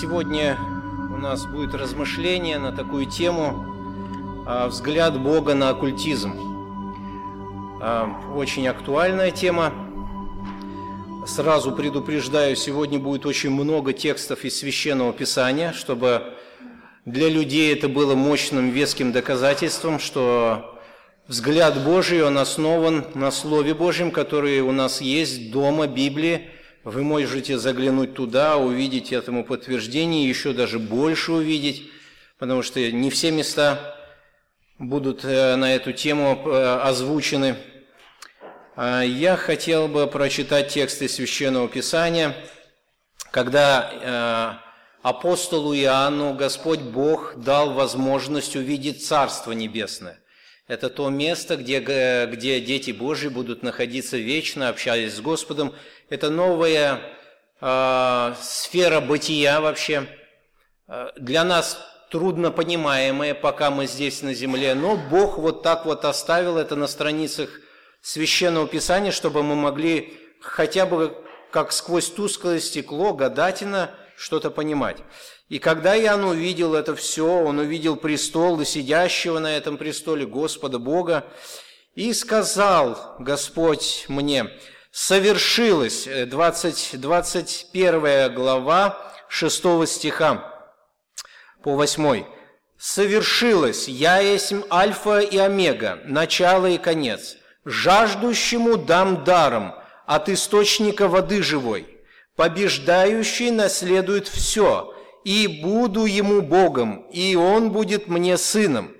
Сегодня у нас будет размышление на такую тему а, «Взгляд Бога на оккультизм». А, очень актуальная тема. Сразу предупреждаю, сегодня будет очень много текстов из Священного Писания, чтобы для людей это было мощным веским доказательством, что взгляд Божий, он основан на Слове Божьем, которое у нас есть дома, Библии, вы можете заглянуть туда, увидеть этому подтверждение, еще даже больше увидеть, потому что не все места будут э, на эту тему э, озвучены. А я хотел бы прочитать тексты Священного Писания, когда э, апостолу Иоанну Господь Бог дал возможность увидеть Царство Небесное. Это то место, где, где дети Божьи будут находиться вечно, общаясь с Господом. Это новая э, сфера бытия вообще. А, для нас трудно понимаемая, пока мы здесь на земле, но Бог вот так вот оставил это на страницах Священного Писания, чтобы мы могли хотя бы как сквозь тусклое стекло гадательно что-то понимать. И когда Иоанн увидел это все, он увидел престол и сидящего на этом престоле Господа Бога, и сказал Господь мне, совершилось, 20, 21 глава 6 стиха по 8, совершилось, я есть Альфа и Омега, начало и конец, жаждущему дам даром от источника воды живой, побеждающий наследует все – и буду ему Богом, и он будет мне сыном.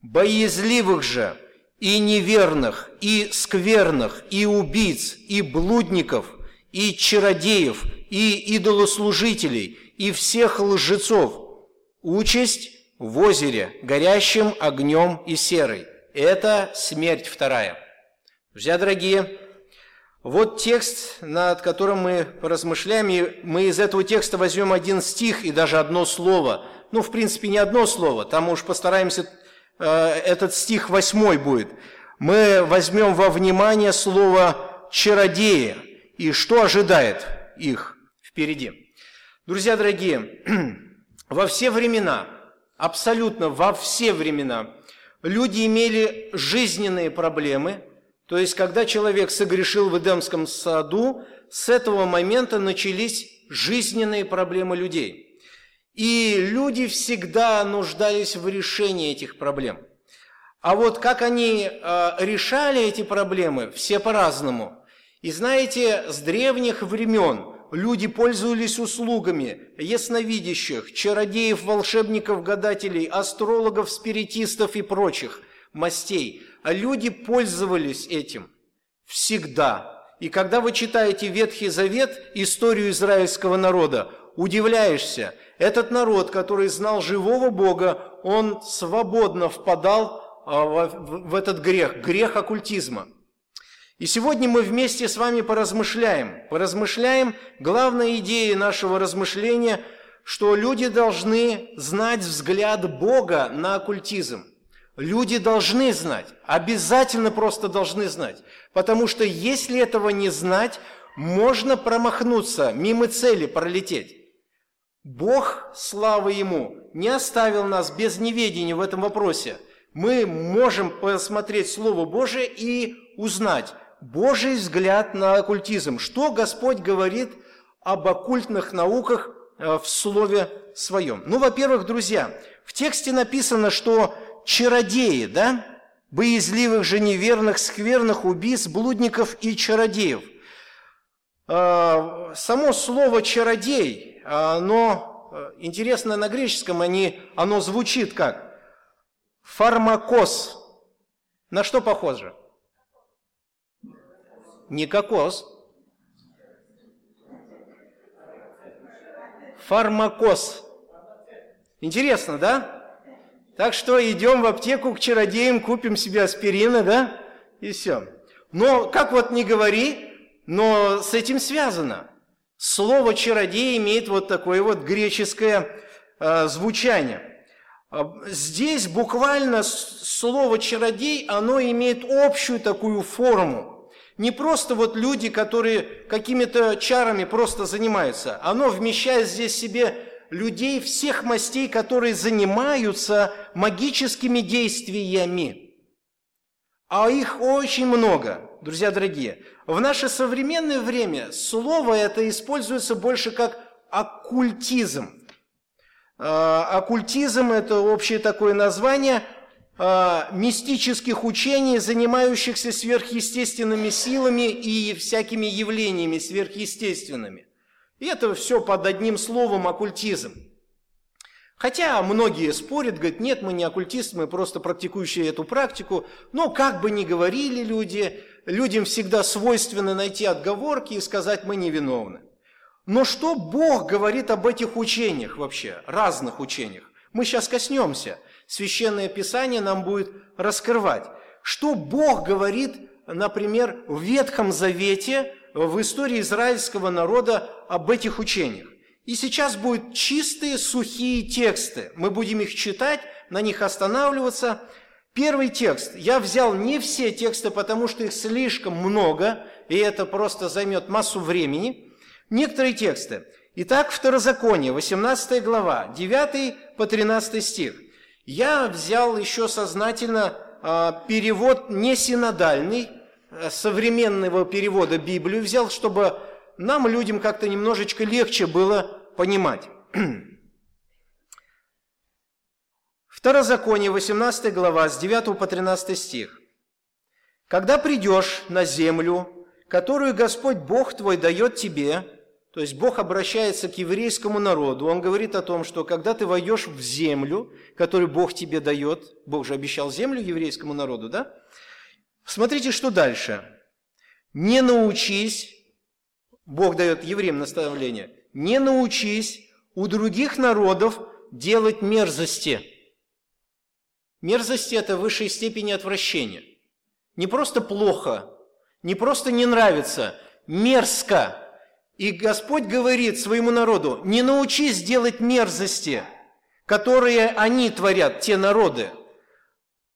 Боязливых же, и неверных, и скверных, и убийц, и блудников, и чародеев, и идолослужителей, и всех лжецов. Участь в озере, горящим огнем и серой. Это смерть вторая. Друзья дорогие, вот текст, над которым мы поразмышляем, и мы из этого текста возьмем один стих и даже одно слово. Ну, в принципе, не одно слово, там уж постараемся, этот стих восьмой будет. Мы возьмем во внимание слово «чародеи» и что ожидает их впереди. Друзья дорогие, во все времена, абсолютно во все времена, люди имели жизненные проблемы – то есть, когда человек согрешил в Эдемском саду, с этого момента начались жизненные проблемы людей. И люди всегда нуждались в решении этих проблем. А вот как они э, решали эти проблемы, все по-разному. И знаете, с древних времен люди пользовались услугами ясновидящих, чародеев, волшебников, гадателей, астрологов, спиритистов и прочих мастей – а люди пользовались этим всегда. И когда вы читаете Ветхий Завет, историю израильского народа, удивляешься, этот народ, который знал живого Бога, он свободно впадал а, в этот грех, грех оккультизма. И сегодня мы вместе с вами поразмышляем. Поразмышляем, главная идея нашего размышления, что люди должны знать взгляд Бога на оккультизм. Люди должны знать, обязательно просто должны знать, потому что если этого не знать, можно промахнуться, мимо цели пролететь. Бог, слава Ему, не оставил нас без неведения в этом вопросе. Мы можем посмотреть Слово Божие и узнать Божий взгляд на оккультизм. Что Господь говорит об оккультных науках э, в Слове Своем? Ну, во-первых, друзья, в тексте написано, что чародеи, да? Боязливых же неверных, скверных, убийц, блудников и чародеев. А, само слово «чародей», оно, э, интересно на греческом, они, оно звучит как «фармакос». На что похоже? Не кокос. Фармакос. Интересно, да? Так что идем в аптеку к чародеям, купим себе аспирина, да, и все. Но, как вот не говори, но с этим связано. Слово «чародей» имеет вот такое вот греческое э, звучание. А, здесь буквально слово «чародей», оно имеет общую такую форму. Не просто вот люди, которые какими-то чарами просто занимаются. Оно вмещает здесь себе людей всех мастей, которые занимаются магическими действиями. А их очень много, друзья дорогие. В наше современное время слово это используется больше как оккультизм. А, оккультизм – это общее такое название а, мистических учений, занимающихся сверхъестественными силами и всякими явлениями сверхъестественными. И это все под одним словом оккультизм. Хотя многие спорят, говорят, нет, мы не оккультисты, мы просто практикующие эту практику. Но как бы ни говорили люди, людям всегда свойственно найти отговорки и сказать, мы невиновны. Но что Бог говорит об этих учениях вообще, разных учениях? Мы сейчас коснемся. Священное Писание нам будет раскрывать. Что Бог говорит, например, в Ветхом Завете в истории израильского народа об этих учениях. И сейчас будут чистые, сухие тексты. Мы будем их читать, на них останавливаться. Первый текст. Я взял не все тексты, потому что их слишком много, и это просто займет массу времени. Некоторые тексты. Итак, Второзаконие, 18 глава, 9 по 13 стих. Я взял еще сознательно э, перевод не синодальный, Э, современного перевода Библию взял, чтобы нам, людям, как-то немножечко легче было понимать. Второзаконие, 18 глава, с 9 по 13 стих. «Когда придешь на землю, которую Господь Бог твой дает тебе, то есть Бог обращается к еврейскому народу, Он говорит о том, что когда ты войдешь в землю, которую Бог тебе дает, Бог же обещал землю еврейскому народу, да? Смотрите, что дальше. Не научись, Бог дает евреям наставление, не научись у других народов делать мерзости. Мерзости – это высшей степени отвращения. Не просто плохо, не просто не нравится, мерзко. И Господь говорит своему народу, не научись делать мерзости, которые они творят, те народы –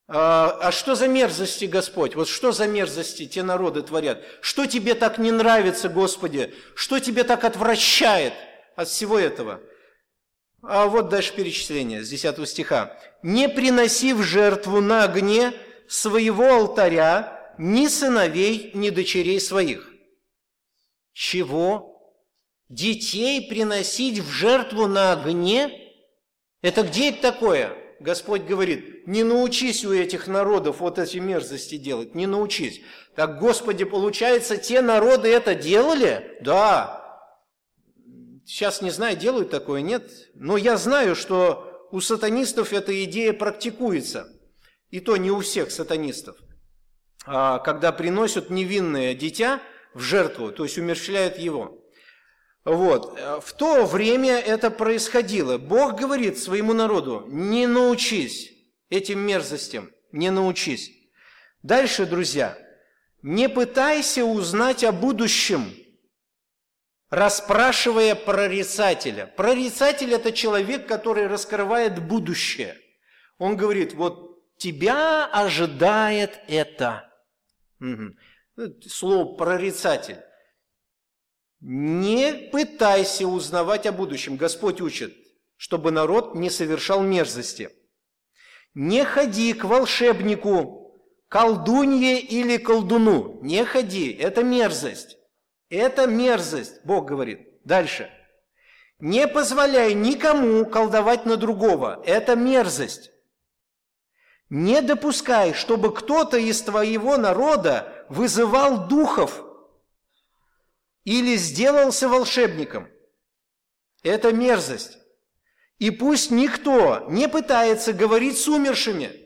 а, а что за мерзости, Господь? Вот что за мерзости те народы творят? Что тебе так не нравится, Господи? Что тебе так отвращает от всего этого? А вот дальше перечисление с 10 стиха. «Не приноси в жертву на огне своего алтаря ни сыновей, ни дочерей своих». Чего? Детей приносить в жертву на огне? Это где это такое? Господь говорит, не научись у этих народов вот эти мерзости делать, не научись. Так, Господи, получается, те народы это делали? Да. Сейчас не знаю, делают такое, нет. Но я знаю, что у сатанистов эта идея практикуется. И то не у всех сатанистов. А когда приносят невинное дитя в жертву, то есть умерщвляют его. Вот. В то время это происходило. Бог говорит своему народу, не научись этим мерзостям, не научись. Дальше, друзья, не пытайся узнать о будущем, расспрашивая прорицателя. Прорицатель – это человек, который раскрывает будущее. Он говорит, вот тебя ожидает это. Угу. Слово «прорицатель». Не пытайся узнавать о будущем. Господь учит, чтобы народ не совершал мерзости. Не ходи к волшебнику, колдунье или колдуну. Не ходи, это мерзость. Это мерзость, Бог говорит. Дальше. Не позволяй никому колдовать на другого. Это мерзость. Не допускай, чтобы кто-то из твоего народа вызывал духов – или сделался волшебником. Это мерзость. И пусть никто не пытается говорить с умершими.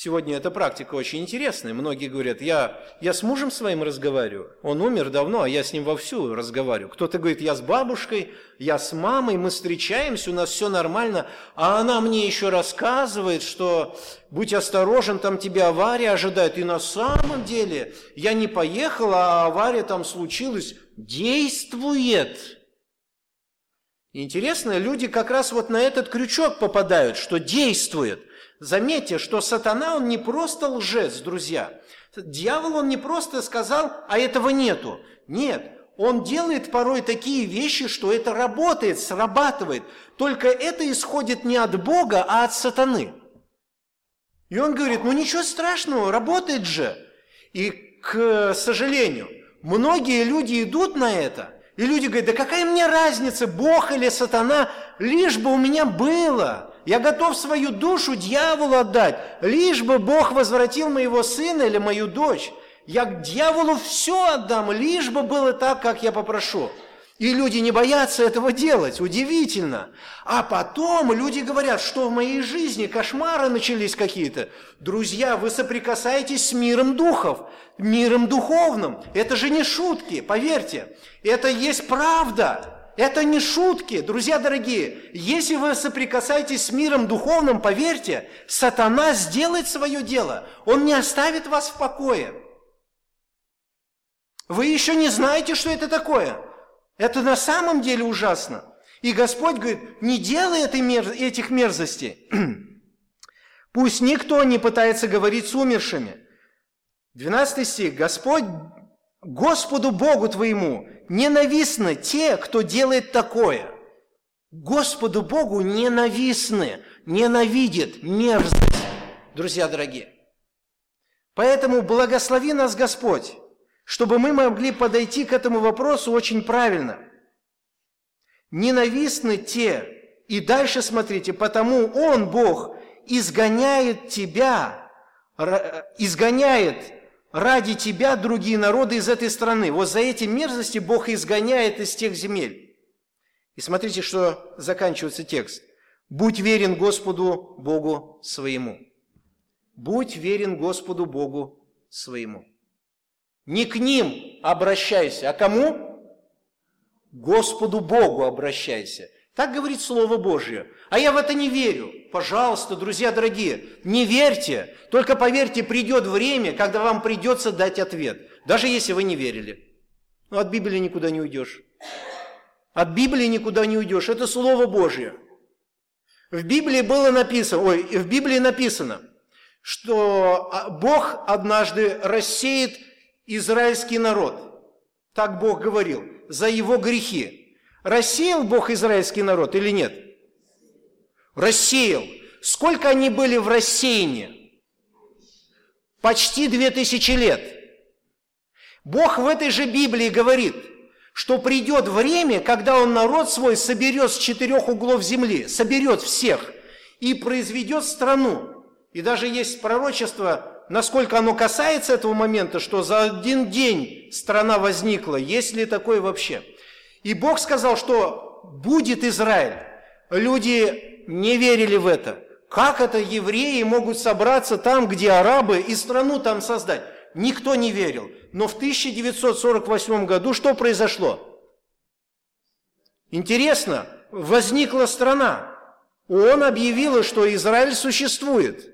Сегодня эта практика очень интересная. Многие говорят, я, я с мужем своим разговариваю. Он умер давно, а я с ним вовсю разговариваю. Кто-то говорит, я с бабушкой, я с мамой, мы встречаемся, у нас все нормально. А она мне еще рассказывает, что будь осторожен, там тебя авария ожидает. И на самом деле я не поехала, а авария там случилась. Действует. Интересно, люди как раз вот на этот крючок попадают, что действует. Заметьте, что сатана, он не просто лжец, друзья. Дьявол, он не просто сказал, а этого нету. Нет, он делает порой такие вещи, что это работает, срабатывает. Только это исходит не от Бога, а от сатаны. И он говорит, ну ничего страшного, работает же. И, к сожалению, многие люди идут на это, и люди говорят, да какая мне разница, Бог или сатана, лишь бы у меня было. Я готов свою душу дьяволу отдать, лишь бы Бог возвратил моего сына или мою дочь. Я к дьяволу все отдам, лишь бы было так, как я попрошу. И люди не боятся этого делать, удивительно. А потом люди говорят, что в моей жизни кошмары начались какие-то. Друзья, вы соприкасаетесь с миром духов, миром духовным. Это же не шутки, поверьте. Это есть правда. Это не шутки, друзья дорогие. Если вы соприкасаетесь с миром духовным, поверьте, сатана сделает свое дело. Он не оставит вас в покое. Вы еще не знаете, что это такое. Это на самом деле ужасно. И Господь говорит, не делай этой этих мерзостей. Пусть никто не пытается говорить с умершими. 12 стих. Господь, Господу Богу твоему ненавистны те, кто делает такое. Господу Богу ненавистны, ненавидит мерзость, друзья дорогие. Поэтому благослови нас Господь чтобы мы могли подойти к этому вопросу очень правильно. Ненавистны те, и дальше смотрите, потому Он, Бог, изгоняет тебя, изгоняет ради тебя другие народы из этой страны. Вот за эти мерзости Бог изгоняет из тех земель. И смотрите, что заканчивается текст. «Будь верен Господу Богу своему». «Будь верен Господу Богу своему». Не к ним обращайся, а кому? Господу Богу обращайся. Так говорит Слово Божье. А я в это не верю. Пожалуйста, друзья дорогие, не верьте. Только поверьте, придет время, когда вам придется дать ответ. Даже если вы не верили. Но от Библии никуда не уйдешь. От Библии никуда не уйдешь. Это Слово Божье. В Библии было написано, ой, в Библии написано, что а, Бог однажды рассеет израильский народ. Так Бог говорил, за его грехи. Рассеял Бог израильский народ или нет? Рассеял. Сколько они были в рассеянии? Почти две тысячи лет. Бог в этой же Библии говорит, что придет время, когда Он народ свой соберет с четырех углов земли, соберет всех и произведет страну. И даже есть пророчество насколько оно касается этого момента, что за один день страна возникла, есть ли такое вообще. И Бог сказал, что будет Израиль. Люди не верили в это. Как это евреи могут собраться там, где арабы, и страну там создать? Никто не верил. Но в 1948 году что произошло? Интересно, возникла страна. Он объявил, что Израиль существует.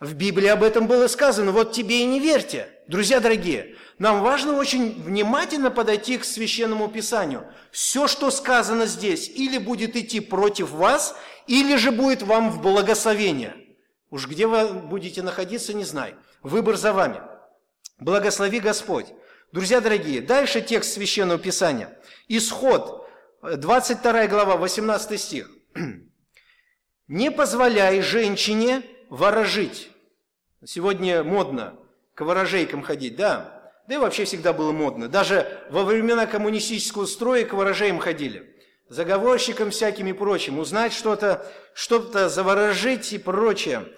В Библии об этом было сказано, вот тебе и не верьте. Друзья дорогие, нам важно очень внимательно подойти к Священному Писанию. Все, что сказано здесь, или будет идти против вас, или же будет вам в благословение. Уж где вы будете находиться, не знаю. Выбор за вами. Благослови Господь. Друзья дорогие, дальше текст Священного Писания. Исход, 22 глава, 18 стих. «Не позволяй женщине ворожить. Сегодня модно к ворожейкам ходить, да. Да и вообще всегда было модно. Даже во времена коммунистического строя к ворожеям ходили. Заговорщикам всяким и прочим. Узнать что-то, что-то заворожить и прочее.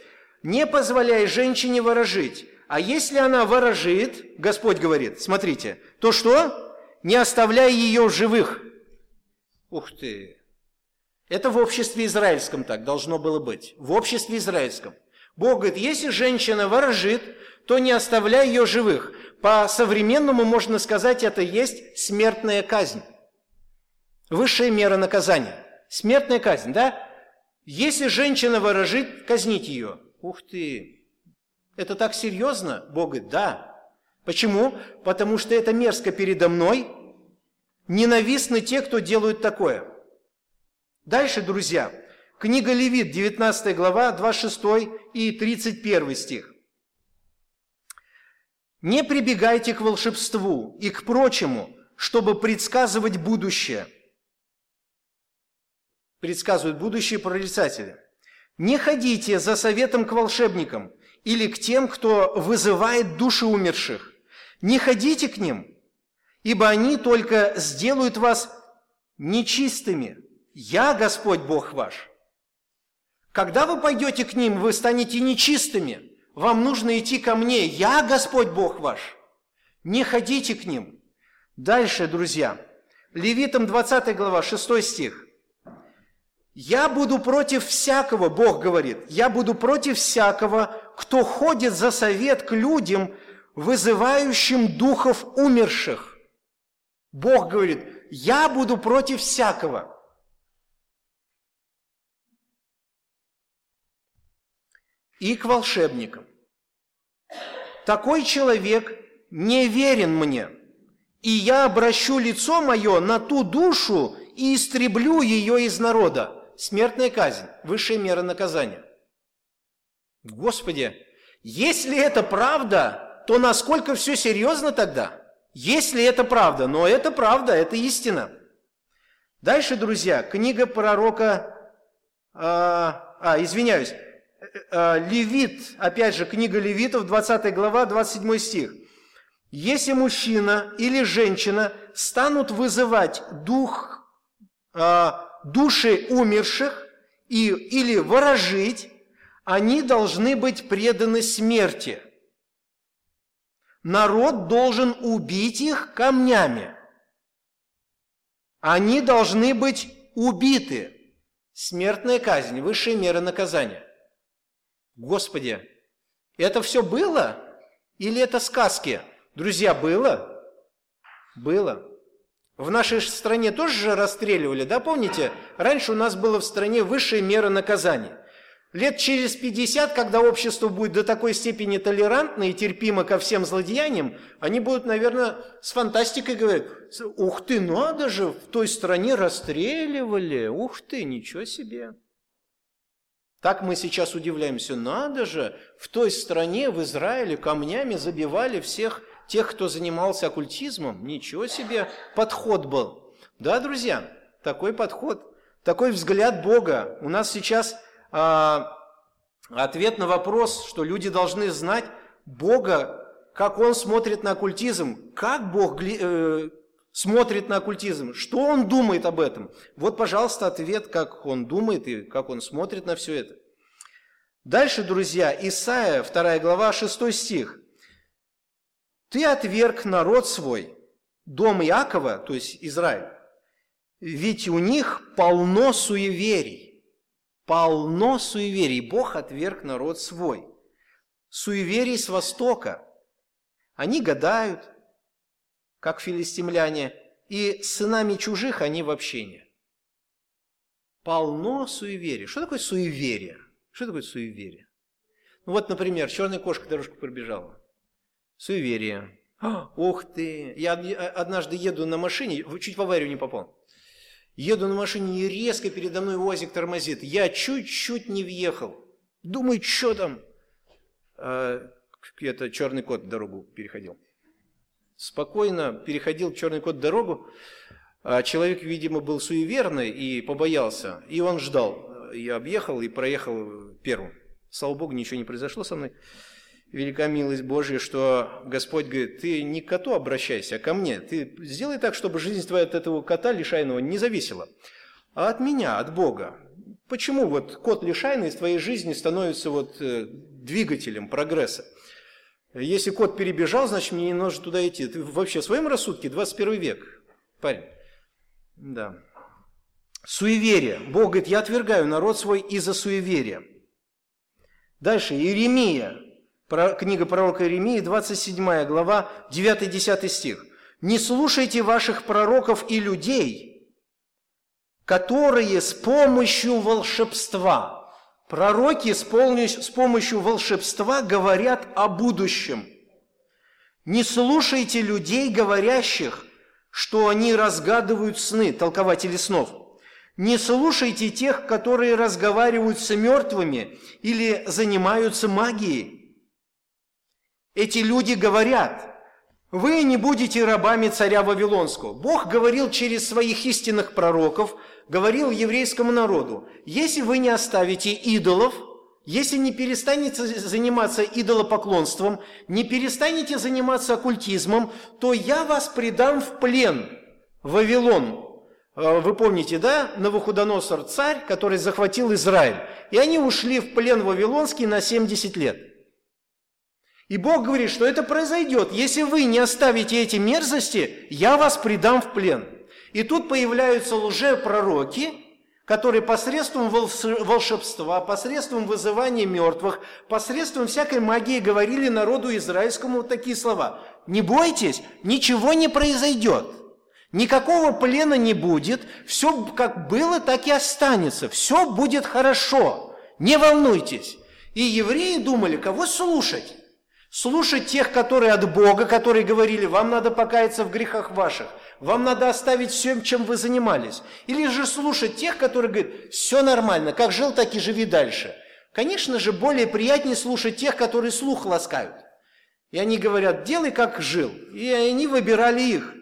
Не позволяй женщине ворожить. А если она ворожит, Господь говорит, смотрите, то что? Не оставляй ее в живых. Ух ты! Это в обществе израильском так должно было быть. В обществе израильском. Бог говорит, если женщина ворожит, то не оставляй ее живых. По-современному можно сказать, это есть смертная казнь. Высшая мера наказания. Смертная казнь, да? Если женщина ворожит, казнить ее. Ух ты! Это так серьезно? Бог говорит, да. Почему? Потому что это мерзко передо мной. Ненавистны те, кто делают такое. Дальше, друзья, книга Левит, 19 глава, 26 и 31 стих. «Не прибегайте к волшебству и к прочему, чтобы предсказывать будущее». Предсказывают будущее прорицатели. «Не ходите за советом к волшебникам или к тем, кто вызывает души умерших. Не ходите к ним, ибо они только сделают вас нечистыми. Я Господь Бог ваш». Когда вы пойдете к ним, вы станете нечистыми. Вам нужно идти ко мне. Я Господь Бог ваш. Не ходите к ним. Дальше, друзья. Левитам 20 глава, 6 стих. «Я буду против всякого, Бог говорит, я буду против всякого, кто ходит за совет к людям, вызывающим духов умерших». Бог говорит, я буду против всякого. И к волшебникам. Такой человек не верен мне, и я обращу лицо мое на ту душу и истреблю ее из народа. Смертная казнь, высшая мера наказания. Господи, если это правда, то насколько все серьезно тогда? Если это правда, но это правда, это истина. Дальше, друзья, книга пророка, а, а извиняюсь, Левит, опять же, книга Левитов, 20 глава, 27 стих. Если мужчина или женщина станут вызывать дух, а, души умерших и, или ворожить, они должны быть преданы смерти. Народ должен убить их камнями. Они должны быть убиты. Смертная казнь, высшая мера наказания. Господи, это все было? Или это сказки? Друзья, было? Было. В нашей стране тоже же расстреливали, да, помните? Раньше у нас было в стране высшая мера наказания. Лет через 50, когда общество будет до такой степени толерантно и терпимо ко всем злодеяниям, они будут, наверное, с фантастикой говорить, ух ты, надо же, в той стране расстреливали, ух ты, ничего себе. Так мы сейчас удивляемся, надо же, в той стране, в Израиле, камнями забивали всех тех, кто занимался оккультизмом. Ничего себе подход был. Да, друзья, такой подход, такой взгляд Бога. У нас сейчас а, ответ на вопрос, что люди должны знать Бога, как Он смотрит на оккультизм, как Бог э, смотрит на оккультизм, что Он думает об этом. Вот, пожалуйста, ответ, как Он думает и как Он смотрит на все это. Дальше, друзья, Исаия, 2 глава, 6 стих. «Ты отверг народ свой, дом Иакова, то есть Израиль, ведь у них полно суеверий полно суеверий. Бог отверг народ свой. Суеверий с Востока. Они гадают, как филистимляне, и сынами чужих они в общении. Полно суеверий. Что такое суеверие? Что такое суеверие? Ну вот, например, черная кошка дорожку пробежала. Суеверие. Ух ты! Я однажды еду на машине, чуть в аварию не попал. Еду на машине, и резко передо мной УАЗик тормозит. Я чуть-чуть не въехал. Думаю, что там? А, это черный кот дорогу переходил. Спокойно переходил черный кот дорогу. А человек, видимо, был суеверный и побоялся. И он ждал. Я объехал и проехал первым. Слава Богу, ничего не произошло со мной велика милость Божья, что Господь говорит, ты не к коту обращайся, а ко мне. Ты сделай так, чтобы жизнь твоя от этого кота лишайного не зависела, а от меня, от Бога. Почему вот кот лишайный из твоей жизни становится вот э, двигателем прогресса? Если кот перебежал, значит, мне не нужно туда идти. Ты вообще в своем рассудке 21 век, парень. Да. Суеверие. Бог говорит, я отвергаю народ свой из-за суеверия. Дальше, Иеремия, Книга пророка Иеремии, 27 глава, 9-10 стих. «Не слушайте ваших пророков и людей, которые с помощью волшебства, пророки с помощью волшебства говорят о будущем. Не слушайте людей, говорящих, что они разгадывают сны, толкователи снов. Не слушайте тех, которые разговаривают с мертвыми или занимаются магией. Эти люди говорят, вы не будете рабами царя Вавилонского. Бог говорил через своих истинных пророков, говорил еврейскому народу, если вы не оставите идолов, если не перестанете заниматься идолопоклонством, не перестанете заниматься оккультизмом, то я вас предам в плен Вавилон. А, вы помните, да, Навуходоносор царь, который захватил Израиль. И они ушли в плен Вавилонский на 70 лет. И Бог говорит, что это произойдет. Если вы не оставите эти мерзости, я вас предам в плен. И тут появляются лжепророки, которые посредством волшебства, посредством вызывания мертвых, посредством всякой магии говорили народу израильскому такие слова. Не бойтесь, ничего не произойдет. Никакого плена не будет, все как было, так и останется, все будет хорошо, не волнуйтесь. И евреи думали, кого слушать? Слушать тех, которые от Бога, которые говорили, вам надо покаяться в грехах ваших, вам надо оставить все, чем вы занимались. Или же слушать тех, которые говорят, все нормально, как жил, так и живи дальше. Конечно же, более приятнее слушать тех, которые слух ласкают. И они говорят, делай, как жил. И они выбирали их.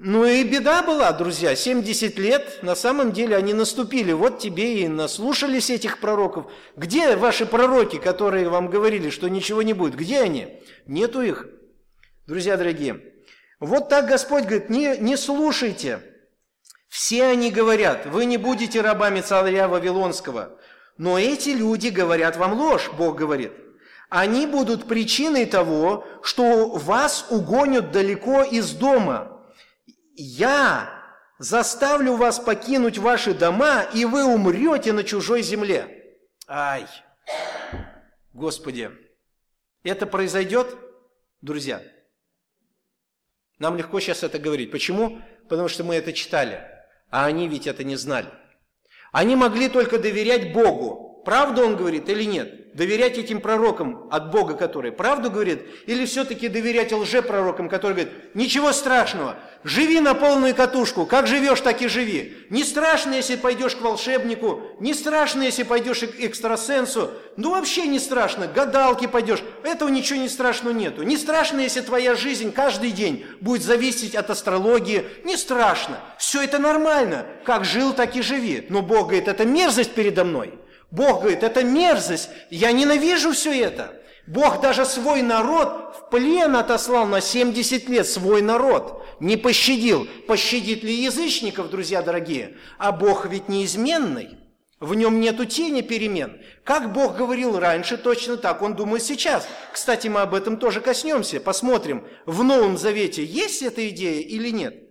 Ну и беда была, друзья, 70 лет на самом деле они наступили. Вот тебе и наслушались этих пророков. Где ваши пророки, которые вам говорили, что ничего не будет? Где они? Нету их. Друзья дорогие, вот так Господь говорит, не, не слушайте. Все они говорят, вы не будете рабами царя Вавилонского. Но эти люди говорят вам ложь, Бог говорит. Они будут причиной того, что вас угонят далеко из дома – я заставлю вас покинуть ваши дома, и вы умрете на чужой земле. Ай, Господи, это произойдет, друзья? Нам легко сейчас это говорить. Почему? Потому что мы это читали, а они ведь это не знали. Они могли только доверять Богу. Правду он говорит или нет? доверять этим пророкам от Бога, которые правду говорят, или все-таки доверять лжепророкам, которые говорят, ничего страшного, живи на полную катушку, как живешь, так и живи. Не страшно, если пойдешь к волшебнику, не страшно, если пойдешь к экстрасенсу, ну вообще не страшно, к гадалке пойдешь, этого ничего не страшного нету. Не страшно, если твоя жизнь каждый день будет зависеть от астрологии, не страшно, все это нормально, как жил, так и живи. Но Бог говорит, это мерзость передо мной – Бог говорит, это мерзость, я ненавижу все это. Бог даже свой народ в плен отослал на 70 лет, свой народ. Не пощадил. Пощадит ли язычников, друзья дорогие? А Бог ведь неизменный. В нем нету тени перемен. Как Бог говорил раньше, точно так Он думает сейчас. Кстати, мы об этом тоже коснемся. Посмотрим, в Новом Завете есть эта идея или нет.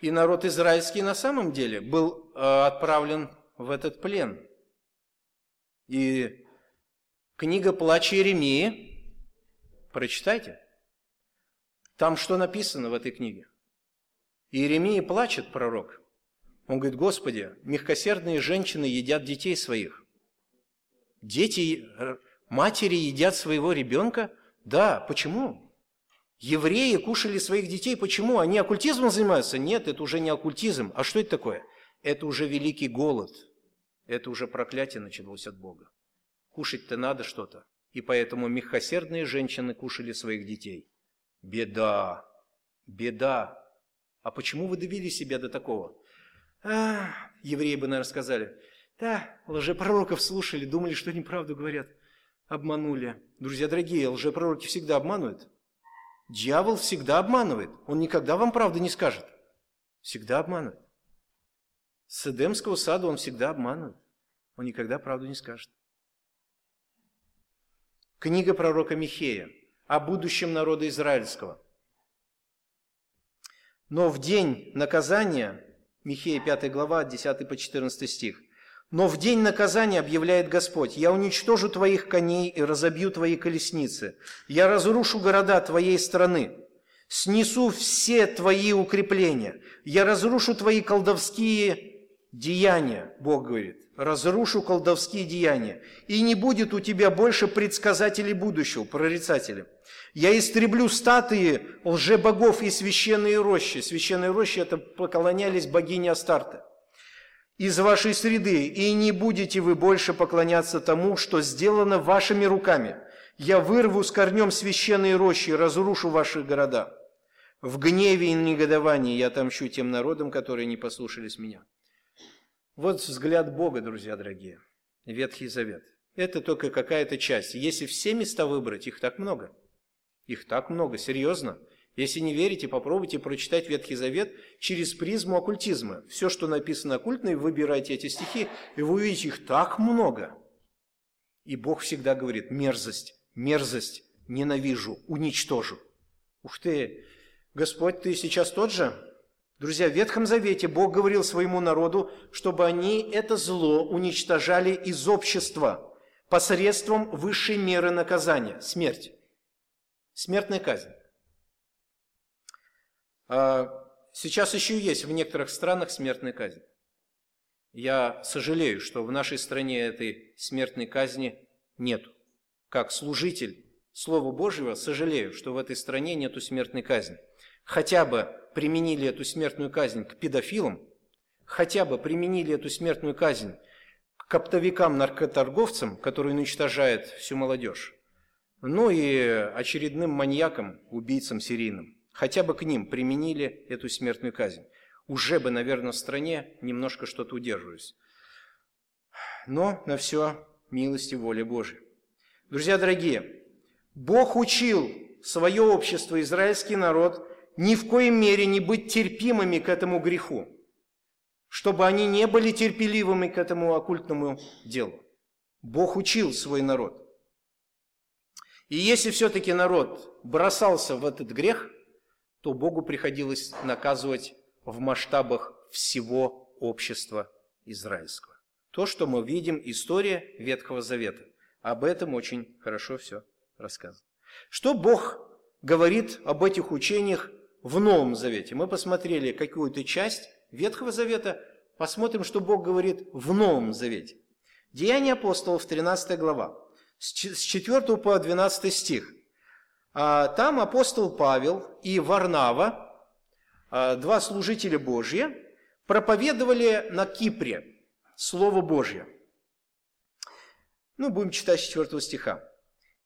И народ израильский на самом деле был э, отправлен в этот плен. И книга «Плач Иеремии», прочитайте, там что написано в этой книге? Иеремия плачет, пророк. Он говорит, Господи, мягкосердные женщины едят детей своих. Дети, э, матери едят своего ребенка? Да, почему? Евреи кушали своих детей. Почему? Они оккультизмом занимаются? Нет, это уже не оккультизм. А что это такое? Это уже великий голод. Это уже проклятие началось от Бога. Кушать-то надо что-то. И поэтому мягкосердные женщины кушали своих детей. Беда, беда. А почему вы довели себя до такого? А, евреи бы, наверное, сказали, да, лжепророков слушали, думали, что они правду говорят. Обманули. Друзья дорогие, лжепророки всегда обманывают. Дьявол всегда обманывает. Он никогда вам правды не скажет. Всегда обманывает. С Эдемского сада он всегда обманывает. Он никогда правду не скажет. Книга пророка Михея о будущем народа израильского. Но в день наказания, Михея 5 глава, 10 по 14 стих, но в день наказания объявляет Господь, «Я уничтожу твоих коней и разобью твои колесницы. Я разрушу города твоей страны, снесу все твои укрепления. Я разрушу твои колдовские деяния, Бог говорит, разрушу колдовские деяния, и не будет у тебя больше предсказателей будущего, прорицателей. Я истреблю статуи лжебогов и священные рощи. Священные рощи – это поклонялись богине Астарте. Из вашей среды, и не будете вы больше поклоняться тому, что сделано вашими руками. Я вырву с корнем священные рощи и разрушу ваши города. В гневе и негодовании я отомщу тем народам, которые не послушались меня. Вот взгляд Бога, друзья дорогие, Ветхий Завет. Это только какая-то часть. Если все места выбрать, их так много. Их так много, серьезно. Если не верите, попробуйте прочитать Ветхий Завет через призму оккультизма. Все, что написано оккультно, выбирайте эти стихи, и вы увидите их так много. И Бог всегда говорит, мерзость, мерзость, ненавижу, уничтожу. Ух ты, Господь, ты сейчас тот же? Друзья, в Ветхом Завете Бог говорил своему народу, чтобы они это зло уничтожали из общества посредством высшей меры наказания – смерть. Смертная казнь. А, сейчас еще есть в некоторых странах смертная казнь. Я сожалею, что в нашей стране этой смертной казни нет. Как служитель Слова Божьего сожалею, что в этой стране нету смертной казни. Хотя бы применили эту смертную казнь к педофилам, хотя бы применили эту смертную казнь к оптовикам-наркоторговцам, которые уничтожают всю молодежь, ну и очередным маньякам, убийцам серийным, хотя бы к ним применили эту смертную казнь. Уже бы, наверное, в стране немножко что-то удерживались. Но на все милости воли Божьей. Друзья дорогие, Бог учил свое общество, израильский народ, ни в коей мере не быть терпимыми к этому греху, чтобы они не были терпеливыми к этому оккультному делу. Бог учил свой народ. И если все-таки народ бросался в этот грех, то Богу приходилось наказывать в масштабах всего общества израильского. То, что мы видим, история Ветхого Завета. Об этом очень хорошо все рассказано. Что Бог говорит об этих учениях в Новом Завете. Мы посмотрели какую-то часть Ветхого Завета, посмотрим, что Бог говорит в Новом Завете. Деяния апостолов, 13 глава, с 4 по 12 стих. А, там апостол Павел и Варнава, а, два служителя Божьи, проповедовали на Кипре Слово Божье. Ну, будем читать с 4 стиха.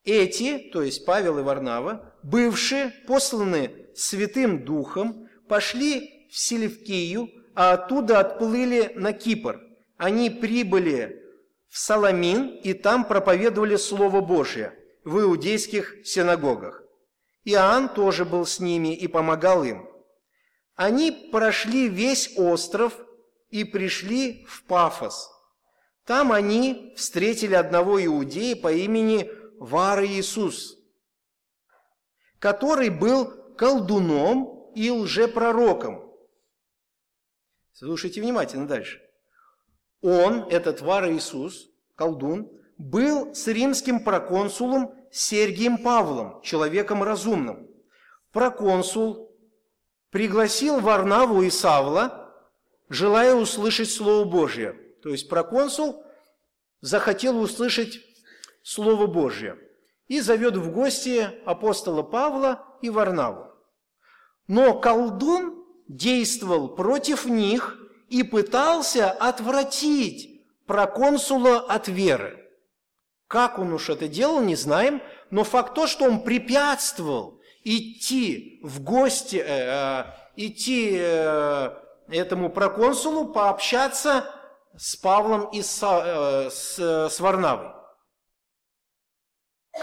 Эти, то есть Павел и Варнава, бывшие посланы Святым Духом, пошли в Селевкию, а оттуда отплыли на Кипр. Они прибыли в Саламин и там проповедовали Слово Божие в иудейских синагогах. Иоанн тоже был с ними и помогал им. Они прошли весь остров и пришли в Пафос. Там они встретили одного иудея по имени Вар Иисус, который был колдуном и лжепророком. Слушайте внимательно дальше. Он, этот Вар Иисус, колдун, был с римским проконсулом Сергием Павлом, человеком разумным. Проконсул пригласил Варнаву и Савла, желая услышать Слово Божье. То есть проконсул захотел услышать Слово Божье и зовет в гости апостола Павла и Варнаву. Но колдун действовал против них и пытался отвратить проконсула от веры. Как он уж это делал, не знаем, но факт то, что он препятствовал идти в гости, э, э, идти э, этому проконсулу пообщаться с Павлом и с, э, с, с Варнавой.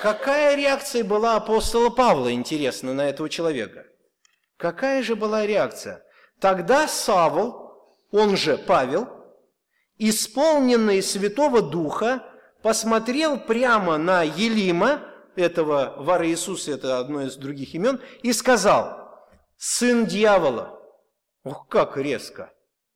Какая реакция была апостола Павла, интересно, на этого человека? Какая же была реакция? Тогда Савл, он же Павел, исполненный Святого Духа, посмотрел прямо на Елима, этого Вара Иисуса, это одно из других имен, и сказал, «Сын дьявола». Ух, как резко,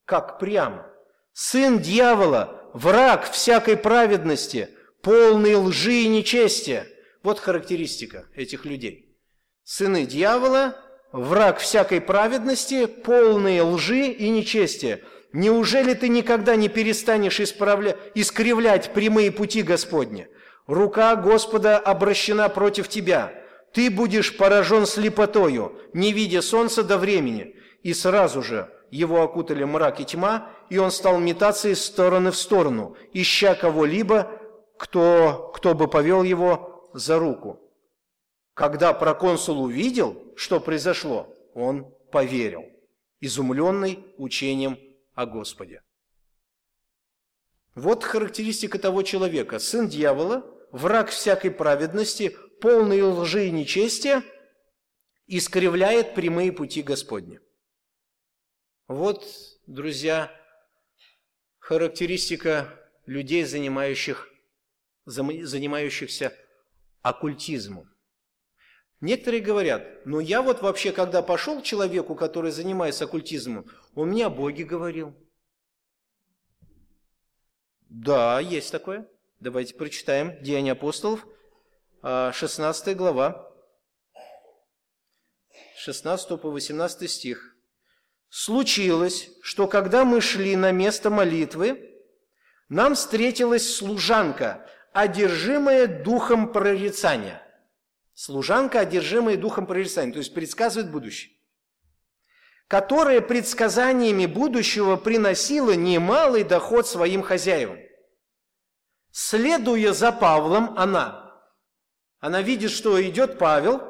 как прямо. «Сын дьявола, враг всякой праведности, полный лжи и нечестия. Вот характеристика этих людей. Сыны дьявола, враг всякой праведности, полные лжи и нечестия. Неужели ты никогда не перестанешь исправля... искривлять прямые пути Господни? Рука Господа обращена против тебя. Ты будешь поражен слепотою, не видя солнца до времени. И сразу же его окутали мрак и тьма, и он стал метаться из стороны в сторону, ища кого-либо, кто, кто бы повел его за руку. Когда проконсул увидел, что произошло, он поверил, изумленный учением о Господе. Вот характеристика того человека. Сын дьявола, враг всякой праведности, полный лжи и нечестия, искривляет прямые пути Господни. Вот, друзья, характеристика людей, занимающих, занимающихся оккультизмом. Некоторые говорят, ну я вот вообще, когда пошел к человеку, который занимается оккультизмом, он мне о Боге говорил. Да, есть такое. Давайте прочитаем Деяния апостолов, 16 а, глава, 16 по 18 стих. «Случилось, что когда мы шли на место молитвы, нам встретилась служанка, одержимая духом прорицания». Служанка, одержимая духом прорицания, то есть предсказывает будущее которая предсказаниями будущего приносила немалый доход своим хозяевам. Следуя за Павлом, она, она видит, что идет Павел,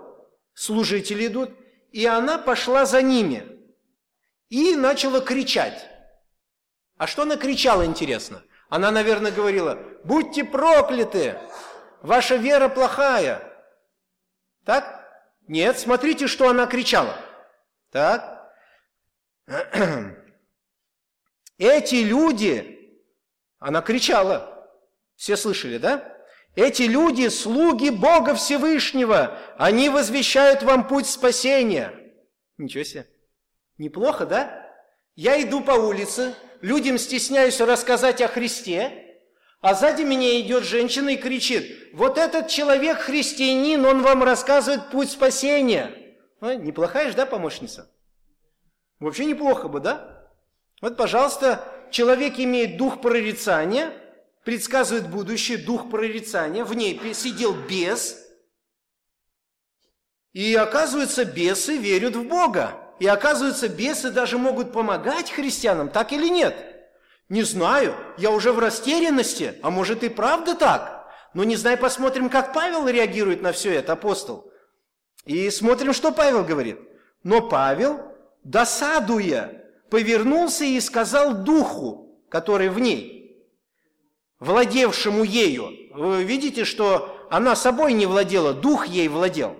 служители идут, и она пошла за ними и начала кричать. А что она кричала, интересно? Она, наверное, говорила, будьте прокляты, ваша вера плохая. Так? Нет, смотрите, что она кричала. Так? Эти люди, она кричала, все слышали, да? Эти люди – слуги Бога Всевышнего, они возвещают вам путь спасения. Ничего себе. Неплохо, да? Я иду по улице, людям стесняюсь рассказать о Христе, а сзади меня идет женщина и кричит, вот этот человек христианин, он вам рассказывает путь спасения. А, неплохая же, да, помощница? Вообще неплохо бы, да? Вот, пожалуйста, человек имеет дух прорицания, предсказывает будущее, дух прорицания, в ней сидел бес, и оказывается, бесы верят в Бога. И оказывается, бесы даже могут помогать христианам, так или нет? Не знаю, я уже в растерянности, а может и правда так. Но не знаю, посмотрим, как Павел реагирует на все это, апостол. И смотрим, что Павел говорит. Но Павел досадуя, повернулся и сказал духу, который в ней, владевшему ею. Вы видите, что она собой не владела, дух ей владел.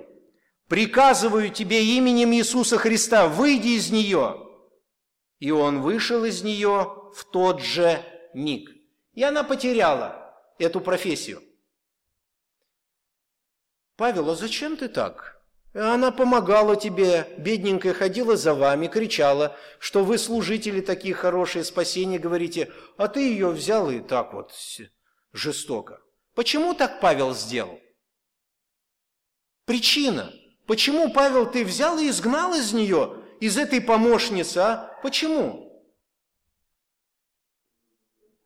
«Приказываю тебе именем Иисуса Христа, выйди из нее». И он вышел из нее в тот же миг. И она потеряла эту профессию. Павел, а зачем ты так? Она помогала тебе, бедненькая, ходила за вами, кричала, что вы служители такие хорошие, спасения говорите, а ты ее взял и так вот жестоко. Почему так Павел сделал? Причина. Почему, Павел, ты взял и изгнал из нее, из этой помощницы, а? Почему?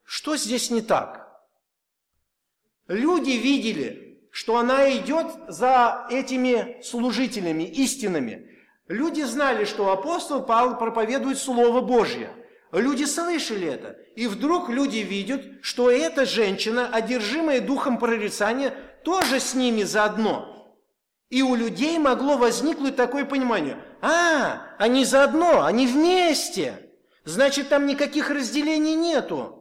Что здесь не так? Люди видели, что она идет за этими служителями, истинами. Люди знали, что апостол Павел проповедует Слово Божье. Люди слышали это. И вдруг люди видят, что эта женщина, одержимая духом прорицания, тоже с ними заодно. И у людей могло возникнуть такое понимание. А, они заодно, они вместе. Значит, там никаких разделений нету.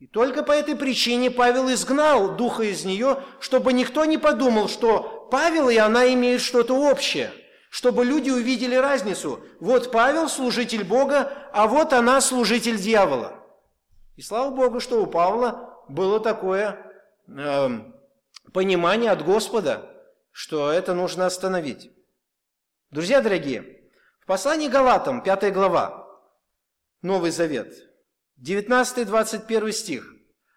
И только по этой причине Павел изгнал духа из нее, чтобы никто не подумал, что Павел и она имеют что-то общее, чтобы люди увидели разницу. Вот Павел служитель Бога, а вот она служитель дьявола. И слава Богу, что у Павла было такое э, понимание от Господа, что это нужно остановить. Друзья дорогие, в послании Галатам, 5 глава, Новый Завет – 19-21 стих.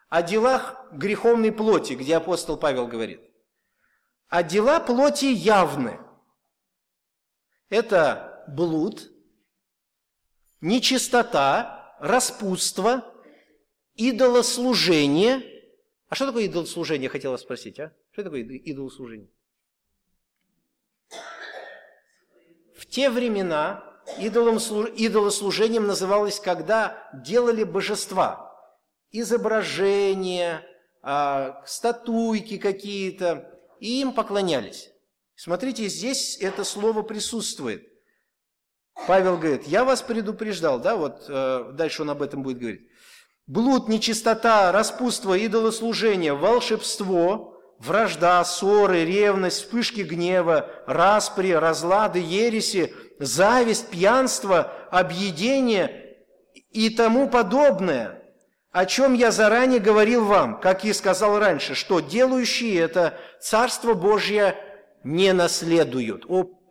О делах греховной плоти, где апостол Павел говорит. А дела плоти явны. Это блуд, нечистота, распутство, идолослужение. А что такое идолослужение, хотела спросить, а? Что такое идолослужение? В те времена идолом, идолослужением называлось, когда делали божества, изображения, а, статуйки какие-то, и им поклонялись. Смотрите, здесь это слово присутствует. Павел говорит, я вас предупреждал, да, вот э, дальше он об этом будет говорить. Блуд, нечистота, распутство, идолослужение, волшебство, вражда, ссоры, ревность, вспышки гнева, распри, разлады, ереси, зависть, пьянство, объедение и тому подобное, о чем я заранее говорил вам, как и сказал раньше, что делающие это Царство Божье не наследуют. Оп,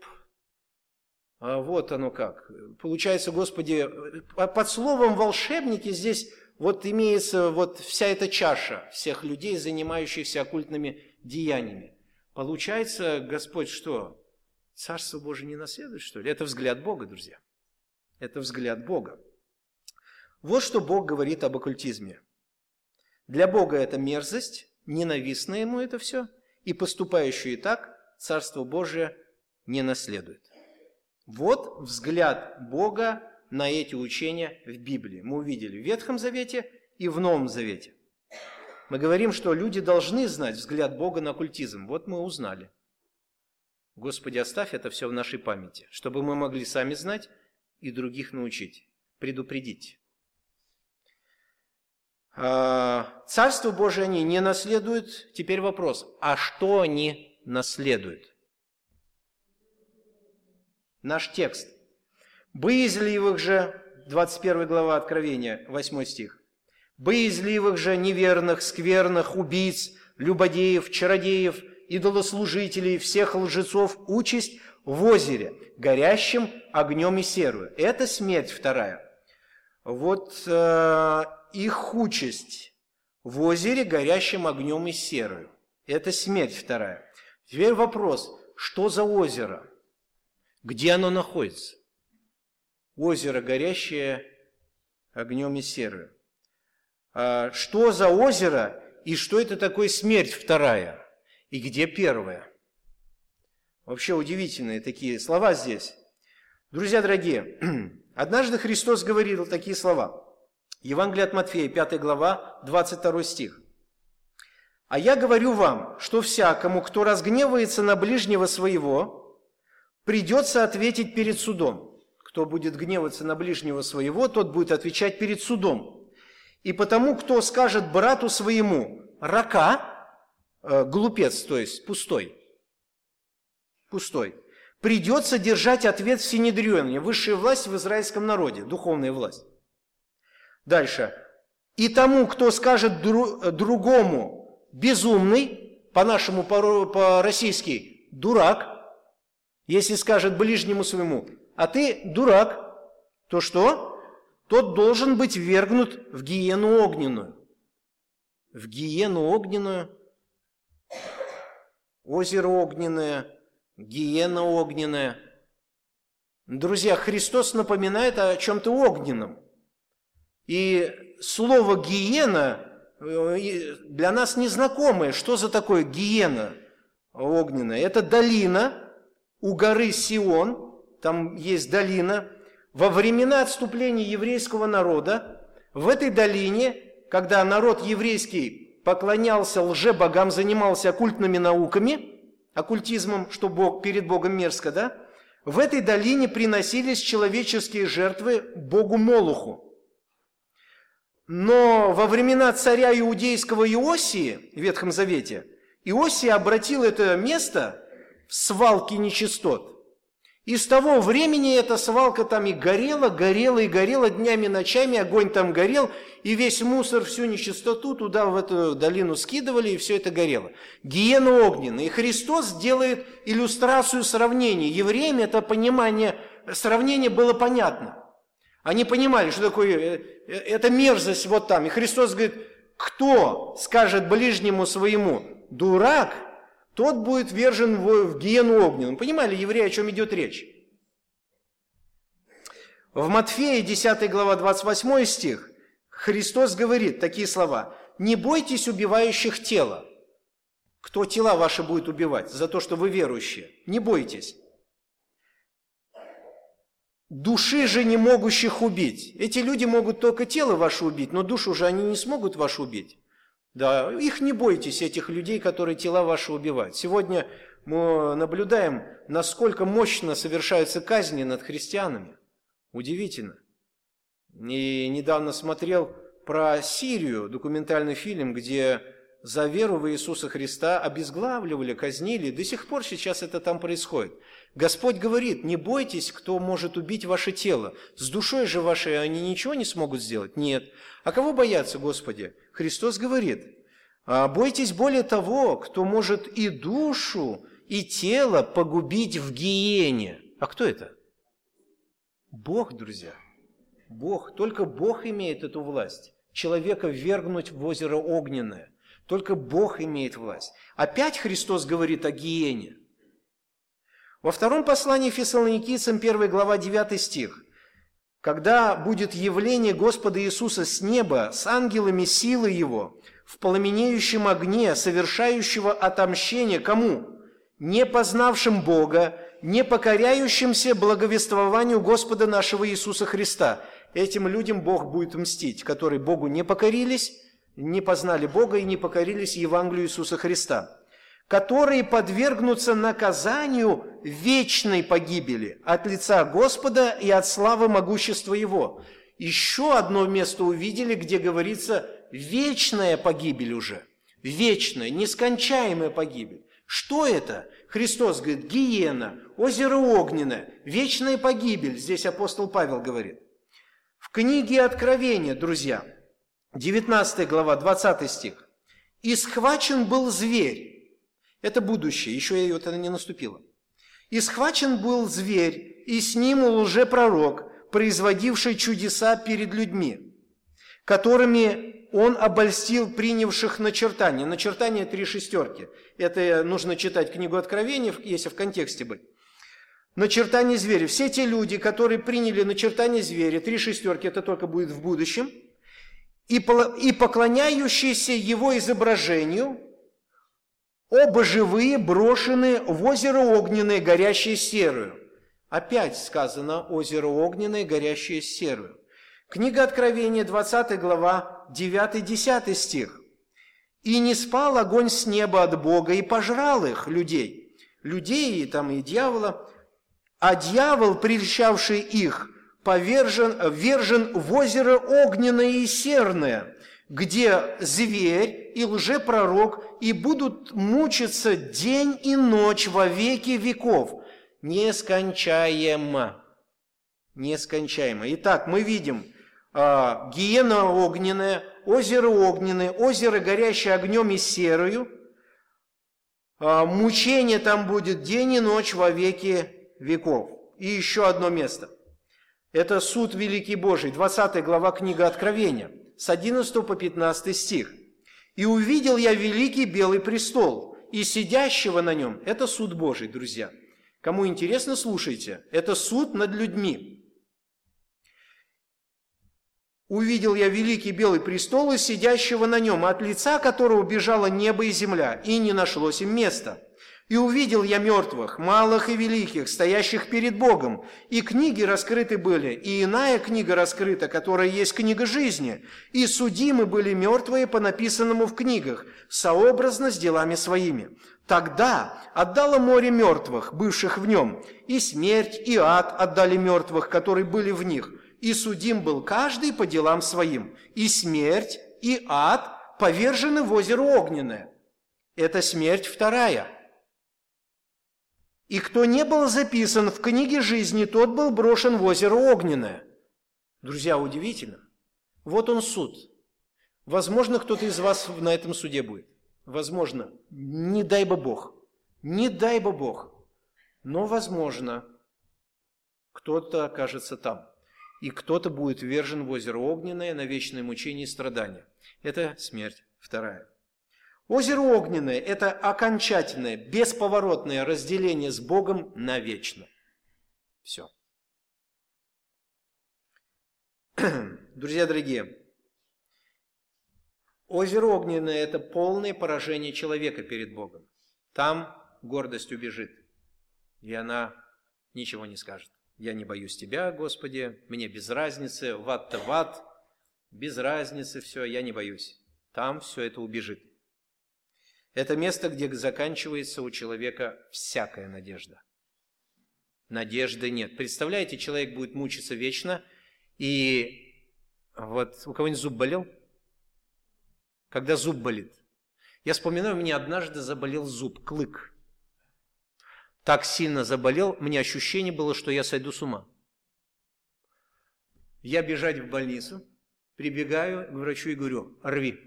а вот оно как. Получается, Господи, под словом волшебники здесь вот имеется вот вся эта чаша всех людей, занимающихся оккультными деяниями. Получается, Господь что? Царство Божие не наследует, что ли? Это взгляд Бога, друзья. Это взгляд Бога. Вот что Бог говорит об оккультизме. Для Бога это мерзость, ненавистно ему это все, и поступающие так Царство Божие не наследует. Вот взгляд Бога на эти учения в Библии. Мы увидели в Ветхом Завете и в Новом Завете. Мы говорим, что люди должны знать взгляд Бога на культизм. Вот мы узнали. Господи, оставь это все в нашей памяти, чтобы мы могли сами знать и других научить, предупредить. А, Царство Божие они не наследуют. Теперь вопрос, а что они наследуют? Наш текст – Боязливых же, 21 глава Откровения, 8 стих. Боязливых же, неверных, скверных, убийц, любодеев, чародеев, идолослужителей, всех лжецов участь в озере, горящим огнем и серую. Это смерть вторая. Вот э, их участь в озере, горящим огнем и серую. Это смерть вторая. Теперь вопрос, что за озеро? Где оно находится? озеро, горящее огнем и серою. А что за озеро и что это такое смерть вторая? И где первая? Вообще удивительные такие слова здесь. Друзья дорогие, однажды Христос говорил такие слова. Евангелие от Матфея, 5 глава, 22 стих. «А я говорю вам, что всякому, кто разгневается на ближнего своего, придется ответить перед судом. Кто будет гневаться на ближнего своего, тот будет отвечать перед судом. И потому, кто скажет брату своему «рака», глупец, то есть пустой, пустой, придется держать ответ в Синедрионе, высшая власть в израильском народе, духовная власть. Дальше. И тому, кто скажет дру, другому безумный, по-нашему, по-российски, дурак, если скажет ближнему своему а ты дурак, то что? Тот должен быть вергнут в гиену огненную. В гиену огненную, озеро огненное, гиена огненная. Друзья, Христос напоминает о чем-то огненном. И слово «гиена» э, для нас незнакомое. Что за такое гиена огненная? Это долина у горы Сион – там есть долина. Во времена отступления еврейского народа в этой долине, когда народ еврейский поклонялся лже-богам, занимался оккультными науками, оккультизмом, что Бог, перед Богом мерзко, да? В этой долине приносились человеческие жертвы Богу Молуху. Но во времена царя иудейского Иосии в Ветхом Завете Иосия обратил это место в свалки нечистот. И с того времени эта свалка там и горела, горела и горела днями, ночами, огонь там горел, и весь мусор, всю нечистоту туда, в эту долину скидывали, и все это горело. Гиена огненная. И Христос делает иллюстрацию сравнения. Евреям это понимание, сравнение было понятно. Они понимали, что такое, э, э, это мерзость вот там. И Христос говорит, кто скажет ближнему своему, дурак, тот будет вержен в, в гиену огненную. Понимали евреи, о чем идет речь? В Матфея 10 глава 28 стих Христос говорит такие слова. «Не бойтесь убивающих тела». Кто тела ваши будет убивать за то, что вы верующие? Не бойтесь. Души же не могущих убить. Эти люди могут только тело ваше убить, но душу же они не смогут вашу убить. Да, их не бойтесь, этих людей, которые тела ваши убивают. Сегодня мы наблюдаем, насколько мощно совершаются казни над христианами. Удивительно. И недавно смотрел про Сирию, документальный фильм, где за веру в Иисуса Христа обезглавливали, казнили. До сих пор сейчас это там происходит. Господь говорит, не бойтесь, кто может убить ваше тело. С душой же вашей они ничего не смогут сделать? Нет. А кого бояться, Господи? Христос говорит, «А бойтесь более того, кто может и душу, и тело погубить в гиене. А кто это? Бог, друзья. Бог. Только Бог имеет эту власть. Человека ввергнуть в озеро огненное. Только Бог имеет власть. Опять Христос говорит о гиене. Во втором послании Фессалоникийцам, 1 глава, 9 стих. Когда будет явление Господа Иисуса с неба, с ангелами силы Его, в пламенеющем огне, совершающего отомщение кому? Не познавшим Бога, не покоряющимся благовествованию Господа нашего Иисуса Христа. Этим людям Бог будет мстить, которые Богу не покорились, не познали Бога и не покорились Евангелию Иисуса Христа, которые подвергнутся наказанию вечной погибели от лица Господа и от славы могущества Его. Еще одно место увидели, где говорится вечная погибель уже, вечная, нескончаемая погибель. Что это? Христос говорит, гиена, озеро огненное, вечная погибель, здесь апостол Павел говорит. В книге Откровения, друзья, 19 глава, 20 стих. «И схвачен был зверь». Это будущее, еще и это не наступило. «И схвачен был зверь, и с ним лжепророк, производивший чудеса перед людьми, которыми он обольстил принявших начертания. Начертания три шестерки. Это нужно читать книгу Откровения, если в контексте быть. Начертание зверя. Все те люди, которые приняли начертание зверя, три шестерки, это только будет в будущем, и поклоняющиеся его изображению, оба живые брошены в озеро огненное, горящее серую. Опять сказано озеро огненное, горящее серую. Книга Откровения, 20 глава, 9-10 стих. «И не спал огонь с неба от Бога, и пожрал их, людей, людей и там и дьявола, а дьявол, прельщавший их, повержен, вержен в озеро огненное и серное, где зверь и лжепророк и будут мучиться день и ночь во веки веков, нескончаемо. Нескончаемо. Итак, мы видим а, гиена огненная, озеро огненное, озеро, горящее огнем и серою. А, мучение там будет день и ночь во веки веков. И еще одно место. Это суд великий Божий, 20 глава книга Откровения, с 11 по 15 стих. «И увидел я великий белый престол, и сидящего на нем». Это суд Божий, друзья. Кому интересно, слушайте. Это суд над людьми. увидел я великий белый престол и сидящего на нем, от лица которого бежало небо и земля, и не нашлось им места. И увидел я мертвых, малых и великих, стоящих перед Богом, и книги раскрыты были, и иная книга раскрыта, которая есть книга жизни, и судимы были мертвые по написанному в книгах, сообразно с делами своими. Тогда отдало море мертвых, бывших в нем, и смерть, и ад отдали мертвых, которые были в них, и судим был каждый по делам своим, и смерть, и ад повержены в озеро огненное. Это смерть вторая. И кто не был записан в книге жизни, тот был брошен в озеро огненное. Друзья, удивительно. Вот он суд. Возможно, кто-то из вас на этом суде будет. Возможно. Не дай бы Бог. Не дай бы Бог. Но, возможно, кто-то окажется там и кто-то будет вержен в озеро огненное на вечное мучение и страдания. Это смерть вторая. Озеро огненное – это окончательное, бесповоротное разделение с Богом навечно. Все. Друзья дорогие, озеро огненное – это полное поражение человека перед Богом. Там гордость убежит, и она ничего не скажет. Я не боюсь Тебя, Господи, мне без разницы, в ад-то в ад, без разницы все, я не боюсь. Там все это убежит. Это место, где заканчивается у человека всякая надежда. Надежды нет. Представляете, человек будет мучиться вечно, и вот у кого-нибудь зуб болел? Когда зуб болит? Я вспоминаю, меня однажды заболел зуб, клык. Так сильно заболел, мне ощущение было, что я сойду с ума. Я бежать в больницу, прибегаю к врачу и говорю, рви.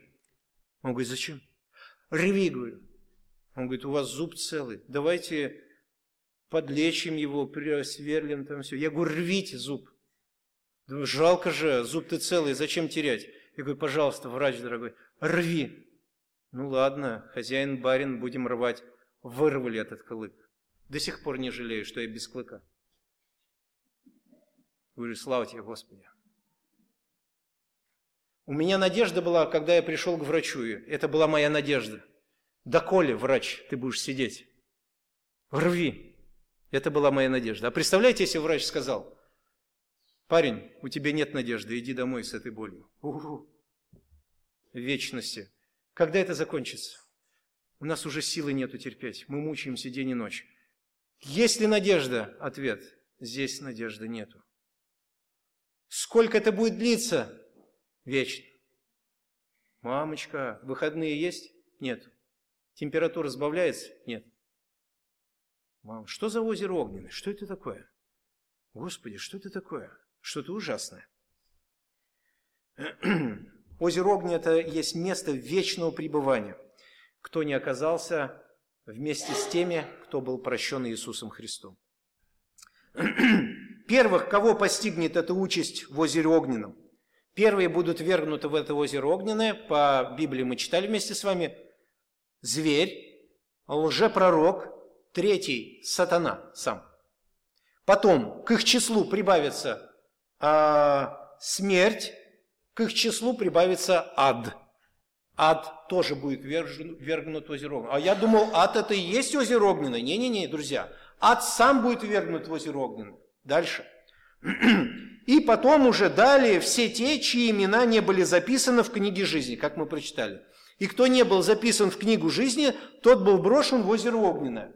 Он говорит, зачем? Рви, говорю. Он говорит, у вас зуб целый, давайте подлечим его, сверлим там все. Я говорю, рвите зуб. Думаю, жалко же, зуб ты целый, зачем терять? Я говорю, пожалуйста, врач дорогой, рви. Ну ладно, хозяин, барин, будем рвать. Вырвали этот клык. До сих пор не жалею, что я без клыка. Говорю, слава тебе, Господи. У меня надежда была, когда я пришел к врачу. Это была моя надежда. Доколе, врач, ты будешь сидеть? Рви. Это была моя надежда. А представляете, если врач сказал, парень, у тебя нет надежды, иди домой с этой болью. У-у-у. В вечности. Когда это закончится? У нас уже силы нету терпеть. Мы мучаемся день и ночь. Есть ли надежда? Ответ. Здесь надежды нету. Сколько это будет длиться? Вечно. Мамочка, выходные есть? Нет. Температура сбавляется? Нет. Мам, что за озеро огненное? Что это такое? Господи, что это такое? Что-то ужасное. Озеро огненное – это есть место вечного пребывания. Кто не оказался вместе с теми, кто был прощен Иисусом Христом. Первых, кого постигнет эта участь в озере Огненном? Первые будут вергнуты в это озеро Огненное, по Библии мы читали вместе с вами, зверь, лжепророк, третий – сатана сам. Потом к их числу прибавится а, смерть, к их числу прибавится ад – ад тоже будет вергнут в озеро огненное. А я думал, ад это и есть озеро огненное. Не-не-не, друзья. Ад сам будет вергнут в озеро огненное. Дальше. И потом уже далее все те, чьи имена не были записаны в книге жизни, как мы прочитали. И кто не был записан в книгу жизни, тот был брошен в озеро огненное.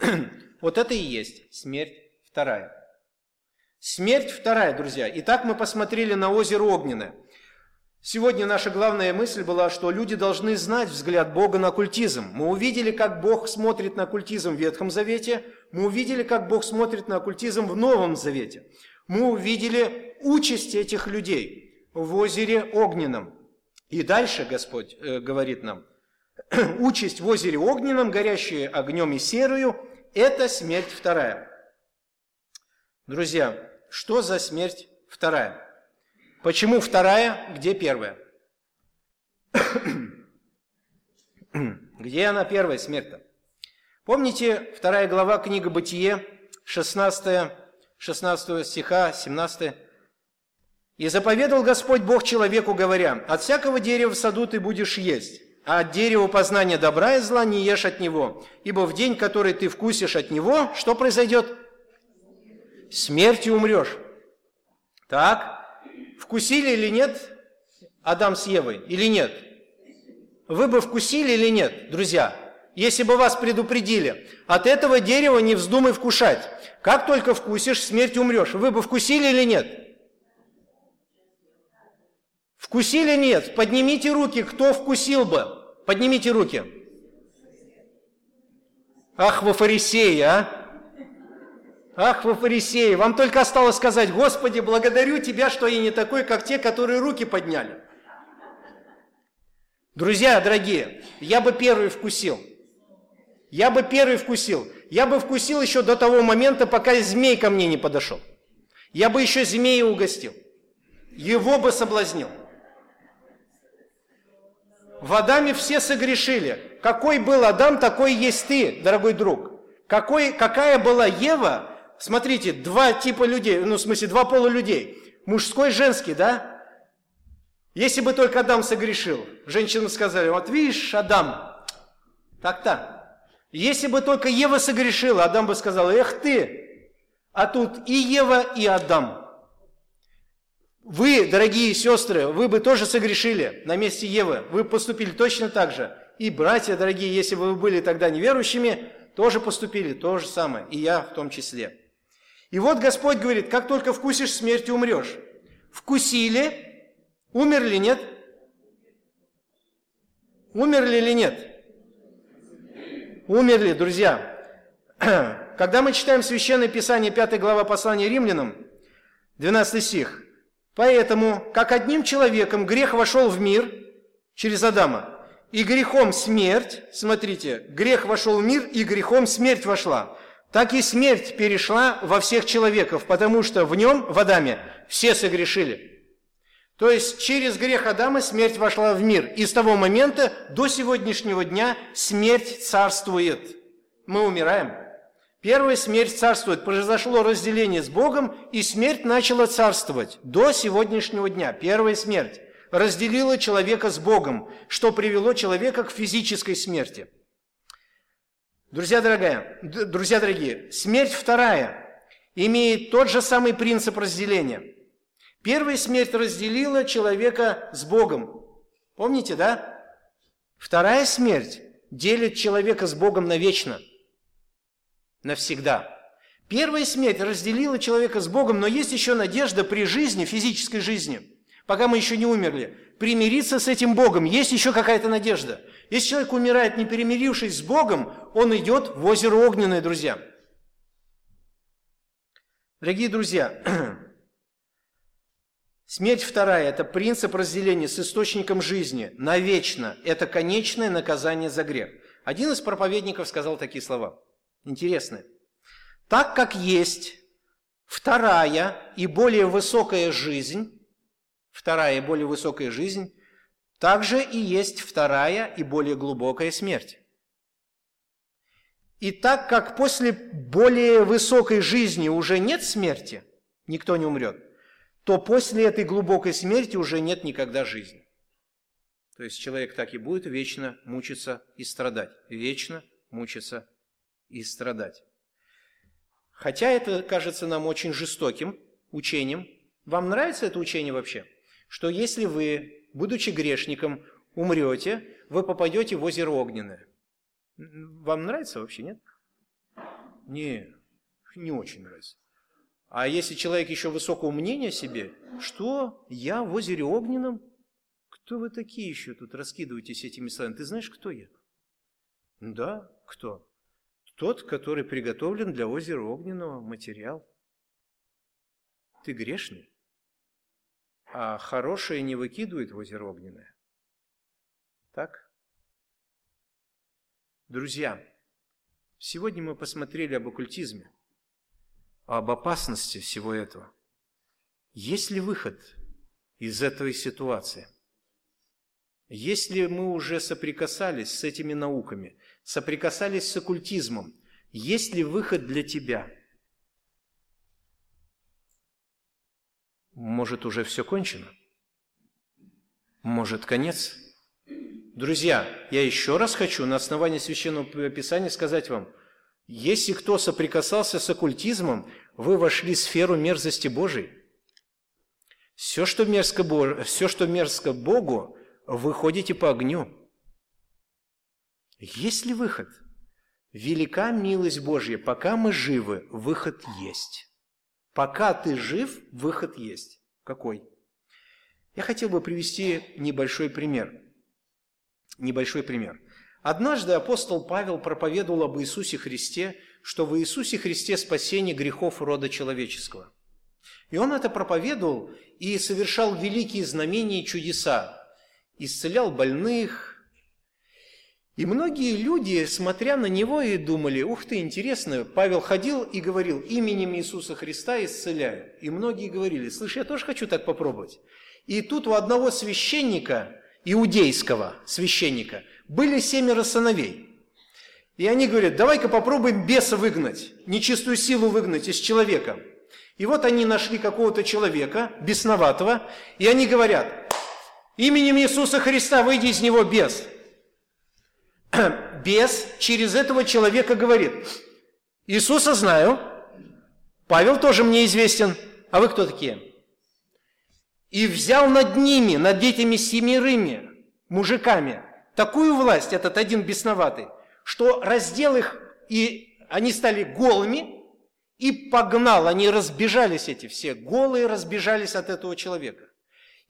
Вот это и есть смерть вторая. Смерть вторая, друзья. Итак, мы посмотрели на озеро огненное. Сегодня наша главная мысль была, что люди должны знать взгляд Бога на оккультизм. Мы увидели, как Бог смотрит на оккультизм в Ветхом Завете, мы увидели, как Бог смотрит на оккультизм в Новом Завете. Мы увидели участь этих людей в озере Огненном. И дальше Господь э, говорит нам, участь в озере Огненном, горящие огнем и серою, это смерть вторая. Друзья, что за смерть вторая? Почему вторая, где первая? Где она первая смерть-то? Помните, вторая глава книга Бытие, 16, 16 стиха, 17. «И заповедал Господь Бог человеку, говоря, «От всякого дерева в саду ты будешь есть, а от дерева познания добра и зла не ешь от него, ибо в день, который ты вкусишь от него, что произойдет? Смертью умрешь». Так, Вкусили или нет Адам с Евой? Или нет? Вы бы вкусили или нет, друзья? Если бы вас предупредили, от этого дерева не вздумай вкушать. Как только вкусишь, смерть умрешь. Вы бы вкусили или нет? Вкусили нет? Поднимите руки, кто вкусил бы. Поднимите руки. Ах, вы фарисеи, а? Ах, вы фарисеи, вам только осталось сказать, Господи, благодарю Тебя, что я не такой, как те, которые руки подняли. Друзья, дорогие, я бы первый вкусил. Я бы первый вкусил. Я бы вкусил еще до того момента, пока змей ко мне не подошел. Я бы еще змея угостил. Его бы соблазнил. В Адаме все согрешили. Какой был Адам, такой есть ты, дорогой друг. Какой, какая была Ева, смотрите, два типа людей, ну, в смысле, два пола людей. Мужской, женский, да? Если бы только Адам согрешил, женщины сказали, вот видишь, Адам, так-то. Если бы только Ева согрешила, Адам бы сказал, эх ты, а тут и Ева, и Адам. Вы, дорогие сестры, вы бы тоже согрешили на месте Евы, вы поступили точно так же. И братья, дорогие, если бы вы были тогда неверующими, тоже поступили то же самое, и я в том числе. И вот Господь говорит, как только вкусишь смерти, умрешь. Вкусили, умерли, нет? Умерли или нет? Умерли, друзья. Когда мы читаем Священное Писание, 5 глава послания римлянам, 12 стих, «Поэтому, как одним человеком грех вошел в мир через Адама, и грехом смерть, смотрите, грех вошел в мир, и грехом смерть вошла, так и смерть перешла во всех человеков, потому что в нем, в Адаме, все согрешили». То есть через грех Адама смерть вошла в мир. И с того момента до сегодняшнего дня смерть царствует. Мы умираем. Первая смерть царствует. Произошло разделение с Богом, и смерть начала царствовать. До сегодняшнего дня. Первая смерть разделила человека с Богом, что привело человека к физической смерти. Друзья, дорогие, друзья дорогие, смерть вторая имеет тот же самый принцип разделения – Первая смерть разделила человека с Богом. Помните, да? Вторая смерть делит человека с Богом навечно, навсегда. Первая смерть разделила человека с Богом, но есть еще надежда при жизни, физической жизни, пока мы еще не умерли, примириться с этим Богом. Есть еще какая-то надежда. Если человек умирает, не перемирившись с Богом, он идет в озеро огненное, друзья. Дорогие друзья, Смерть вторая – это принцип разделения с источником жизни навечно. Это конечное наказание за грех. Один из проповедников сказал такие слова. Интересные. Так как есть вторая и более высокая жизнь, вторая и более высокая жизнь, также и есть вторая и более глубокая смерть. И так как после более высокой жизни уже нет смерти, никто не умрет – то после этой глубокой смерти уже нет никогда жизни. То есть человек так и будет вечно мучиться и страдать. Вечно мучиться и страдать. Хотя это кажется нам очень жестоким учением. Вам нравится это учение вообще? Что если вы, будучи грешником, умрете, вы попадете в озеро огненное. Вам нравится вообще, нет? Не, не очень нравится. А если человек еще высокого мнения о себе, что я в озере Огненном? Кто вы такие еще тут раскидываетесь этими словами? Ты знаешь, кто я? Да, кто? Тот, который приготовлен для озера Огненного материал. Ты грешный, а хорошее не выкидывает в озеро Огненное. Так? Друзья, сегодня мы посмотрели об оккультизме – об опасности всего этого. Есть ли выход из этой ситуации? Если мы уже соприкасались с этими науками, соприкасались с оккультизмом, есть ли выход для тебя? Может, уже все кончено? Может, конец? Друзья, я еще раз хочу на основании Священного Писания сказать вам, если кто соприкасался с оккультизмом, вы вошли в сферу мерзости Божией. Все, что мерзко, Бог, все, что мерзко Богу, вы ходите по огню. Есть ли выход? Велика милость Божья. Пока мы живы, выход есть. Пока ты жив, выход есть. Какой? Я хотел бы привести небольшой пример. Небольшой пример. Однажды апостол Павел проповедовал об Иисусе Христе, что в Иисусе Христе спасение грехов рода человеческого. И он это проповедовал и совершал великие знамения и чудеса, исцелял больных. И многие люди, смотря на него, и думали, ух ты, интересно, Павел ходил и говорил, именем Иисуса Христа исцеляю. И многие говорили, слышь, я тоже хочу так попробовать. И тут у одного священника, иудейского священника, были семеро сыновей. И они говорят, давай-ка попробуем беса выгнать, нечистую силу выгнать из человека. И вот они нашли какого-то человека, бесноватого, и они говорят, именем Иисуса Христа выйди из него без. Бес через этого человека говорит, Иисуса знаю, Павел тоже мне известен, а вы кто такие? И взял над ними, над этими семерыми мужиками, такую власть, этот один бесноватый, что раздел их, и они стали голыми, и погнал, они разбежались эти все, голые разбежались от этого человека.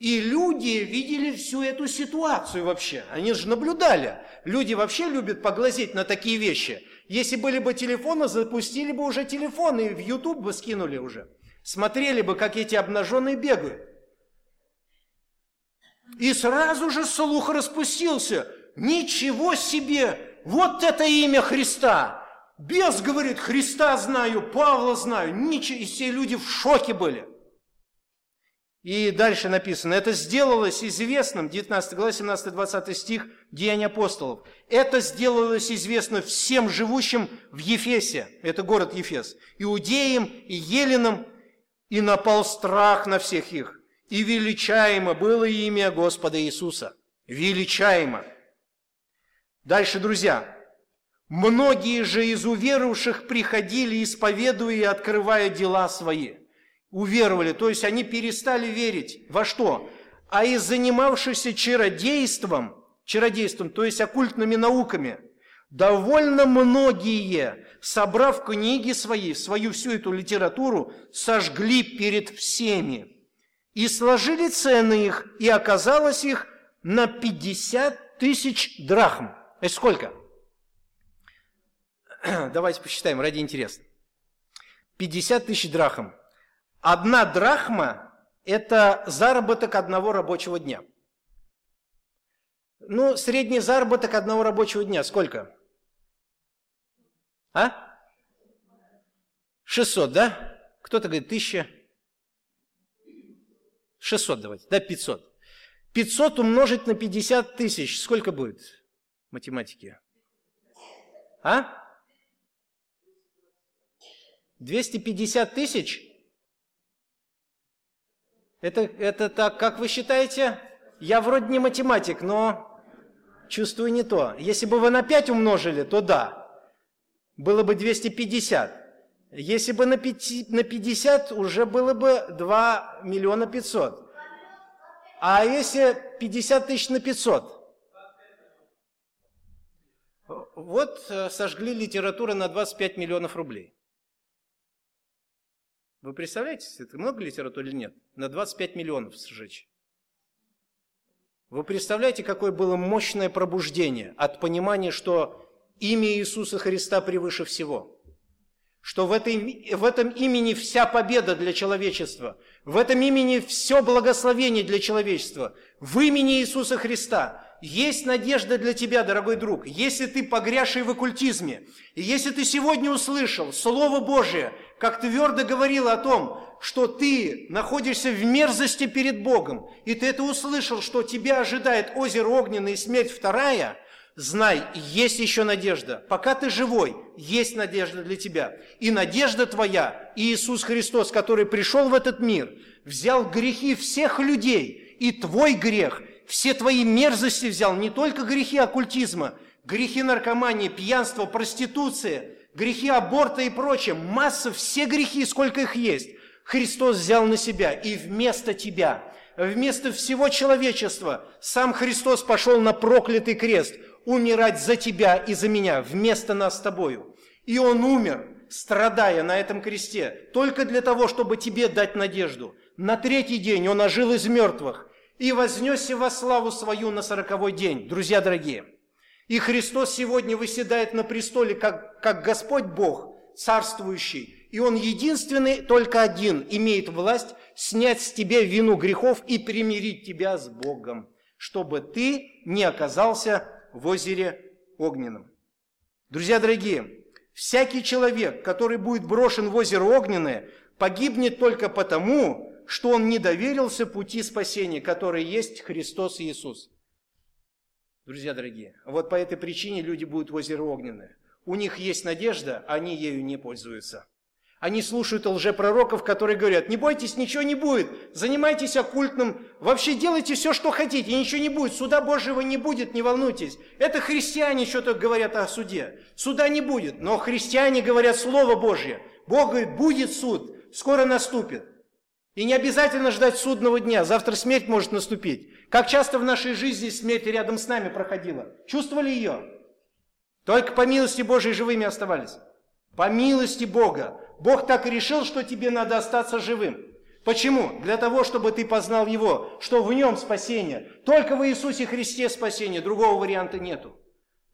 И люди видели всю эту ситуацию вообще. Они же наблюдали. Люди вообще любят поглазеть на такие вещи. Если были бы телефоны, запустили бы уже телефоны в YouTube бы скинули уже. Смотрели бы, как эти обнаженные бегают. И сразу же слух распустился. Ничего себе! Вот это имя Христа! Бес говорит, Христа знаю, Павла знаю. Ничего, и все люди в шоке были. И дальше написано, это сделалось известным, 19 глава, 17-20 стих, Деяния апостолов. Это сделалось известно всем живущим в Ефесе, это город Ефес, иудеям и еленам, и напал страх на всех их. И величаемо было имя Господа Иисуса. Величаемо. Дальше, друзья. Многие же из уверовавших приходили, исповедуя и открывая дела свои. Уверовали, то есть они перестали верить. Во что? А из занимавшихся чародейством, чародейством, то есть оккультными науками, довольно многие, собрав книги свои, свою всю эту литературу, сожгли перед всеми и сложили цены их, и оказалось их на 50 тысяч драхм. Это сколько? Давайте посчитаем ради интереса. 50 тысяч драхм. Одна драхма – это заработок одного рабочего дня. Ну, средний заработок одного рабочего дня сколько? А? 600, да? Кто-то говорит 1000. 600 давайте, да, 500. 500 умножить на 50 тысяч, сколько будет математики? А? 250 тысяч? Это, это так, как вы считаете? Я вроде не математик, но чувствую не то. Если бы вы на 5 умножили, то да, было бы 250. Если бы на 50, уже было бы 2 миллиона 500. А если 50 тысяч на 500? Вот э, сожгли литературу на 25 миллионов рублей. Вы представляете, это много литературы или нет? На 25 миллионов сжечь. Вы представляете, какое было мощное пробуждение от понимания, что имя Иисуса Христа превыше всего – что в, этой, в этом имени вся победа для человечества, в этом имени все благословение для человечества, в имени Иисуса Христа есть надежда для тебя, дорогой друг, если ты погрязший в оккультизме, и если ты сегодня услышал Слово Божие, как твердо говорил о том, что ты находишься в мерзости перед Богом, и ты это услышал, что тебя ожидает озеро огненное и смерть вторая – Знай, есть еще надежда. Пока ты живой, есть надежда для тебя. И надежда твоя, Иисус Христос, который пришел в этот мир, взял грехи всех людей, и твой грех, все твои мерзости взял, не только грехи оккультизма, грехи наркомании, пьянства, проституции, грехи аборта и прочее, масса, все грехи, сколько их есть, Христос взял на себя, и вместо тебя, вместо всего человечества, сам Христос пошел на проклятый крест – умирать за тебя и за меня, вместо нас с тобою. И Он умер, страдая на этом кресте, только для того, чтобы тебе дать надежду. На третий день Он ожил из мертвых и вознесся во славу свою на сороковой день, друзья дорогие. И Христос сегодня выседает на престоле, как, как Господь Бог, царствующий. И Он единственный, только один, имеет власть снять с тебя вину грехов и примирить тебя с Богом, чтобы ты не оказался в озере Огненном. Друзья дорогие, всякий человек, который будет брошен в озеро Огненное, погибнет только потому, что он не доверился пути спасения, который есть Христос Иисус. Друзья дорогие, вот по этой причине люди будут в озеро Огненное. У них есть надежда, они ею не пользуются. Они слушают лжепророков, которые говорят, не бойтесь, ничего не будет, занимайтесь оккультным, вообще делайте все, что хотите, ничего не будет, суда Божьего не будет, не волнуйтесь. Это христиане что-то говорят о суде. Суда не будет, но христиане говорят Слово Божье. Бог говорит, будет суд, скоро наступит. И не обязательно ждать судного дня, завтра смерть может наступить. Как часто в нашей жизни смерть рядом с нами проходила? Чувствовали ее? Только по милости Божьей живыми оставались. По милости Бога. Бог так решил, что тебе надо остаться живым. Почему? Для того, чтобы ты познал Его, что в Нем спасение. Только в Иисусе Христе спасение, другого варианта нету.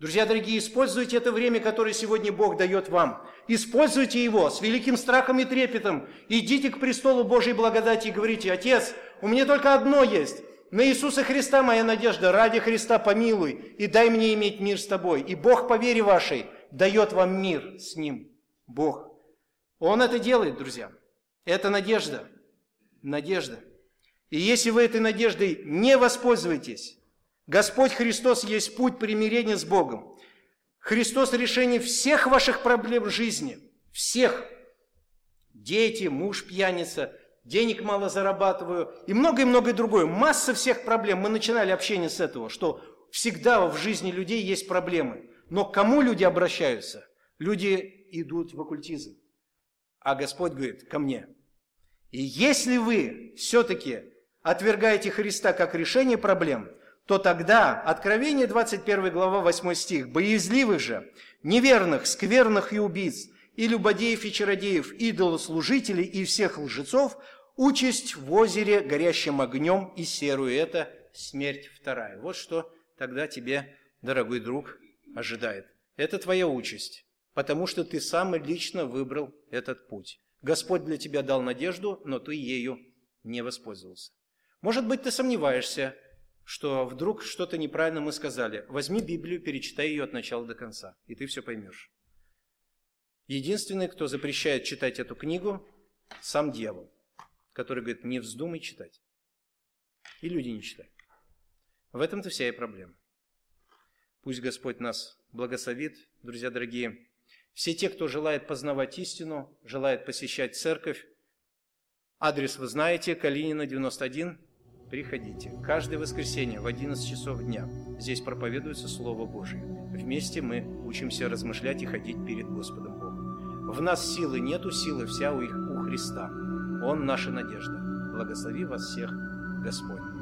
Друзья дорогие, используйте это время, которое сегодня Бог дает вам. Используйте его с великим страхом и трепетом. Идите к престолу Божьей благодати и говорите, Отец, у меня только одно есть. На Иисуса Христа моя надежда, ради Христа помилуй и дай мне иметь мир с тобой. И Бог по вере вашей дает вам мир с Ним. Бог. Он это делает, друзья. Это надежда. Надежда. И если вы этой надеждой не воспользуетесь, Господь Христос есть путь примирения с Богом. Христос решение всех ваших проблем в жизни. Всех. Дети, муж пьяница, денег мало зарабатываю и многое-многое другое. Масса всех проблем. Мы начинали общение с этого, что всегда в жизни людей есть проблемы. Но к кому люди обращаются? Люди идут в оккультизм. А Господь говорит, ко мне. И если вы все-таки отвергаете Христа как решение проблем, то тогда, Откровение 21 глава 8 стих, «Боязливых же, неверных, скверных и убийц, и любодеев и чародеев, идолослужителей и всех лжецов, участь в озере горящим огнем и серую. Это смерть вторая. Вот что тогда тебе, дорогой друг, ожидает. Это твоя участь потому что ты сам лично выбрал этот путь. Господь для тебя дал надежду, но ты ею не воспользовался. Может быть, ты сомневаешься, что вдруг что-то неправильно мы сказали. Возьми Библию, перечитай ее от начала до конца, и ты все поймешь. Единственный, кто запрещает читать эту книгу, сам дьявол, который говорит, не вздумай читать. И люди не читают. В этом-то вся и проблема. Пусть Господь нас благословит, друзья дорогие. Все те, кто желает познавать истину, желает посещать церковь, адрес вы знаете, Калинина, 91, приходите. Каждое воскресенье в 11 часов дня здесь проповедуется Слово Божие. Вместе мы учимся размышлять и ходить перед Господом Богом. В нас силы нету, силы вся у, их, у Христа. Он наша надежда. Благослови вас всех, Господь.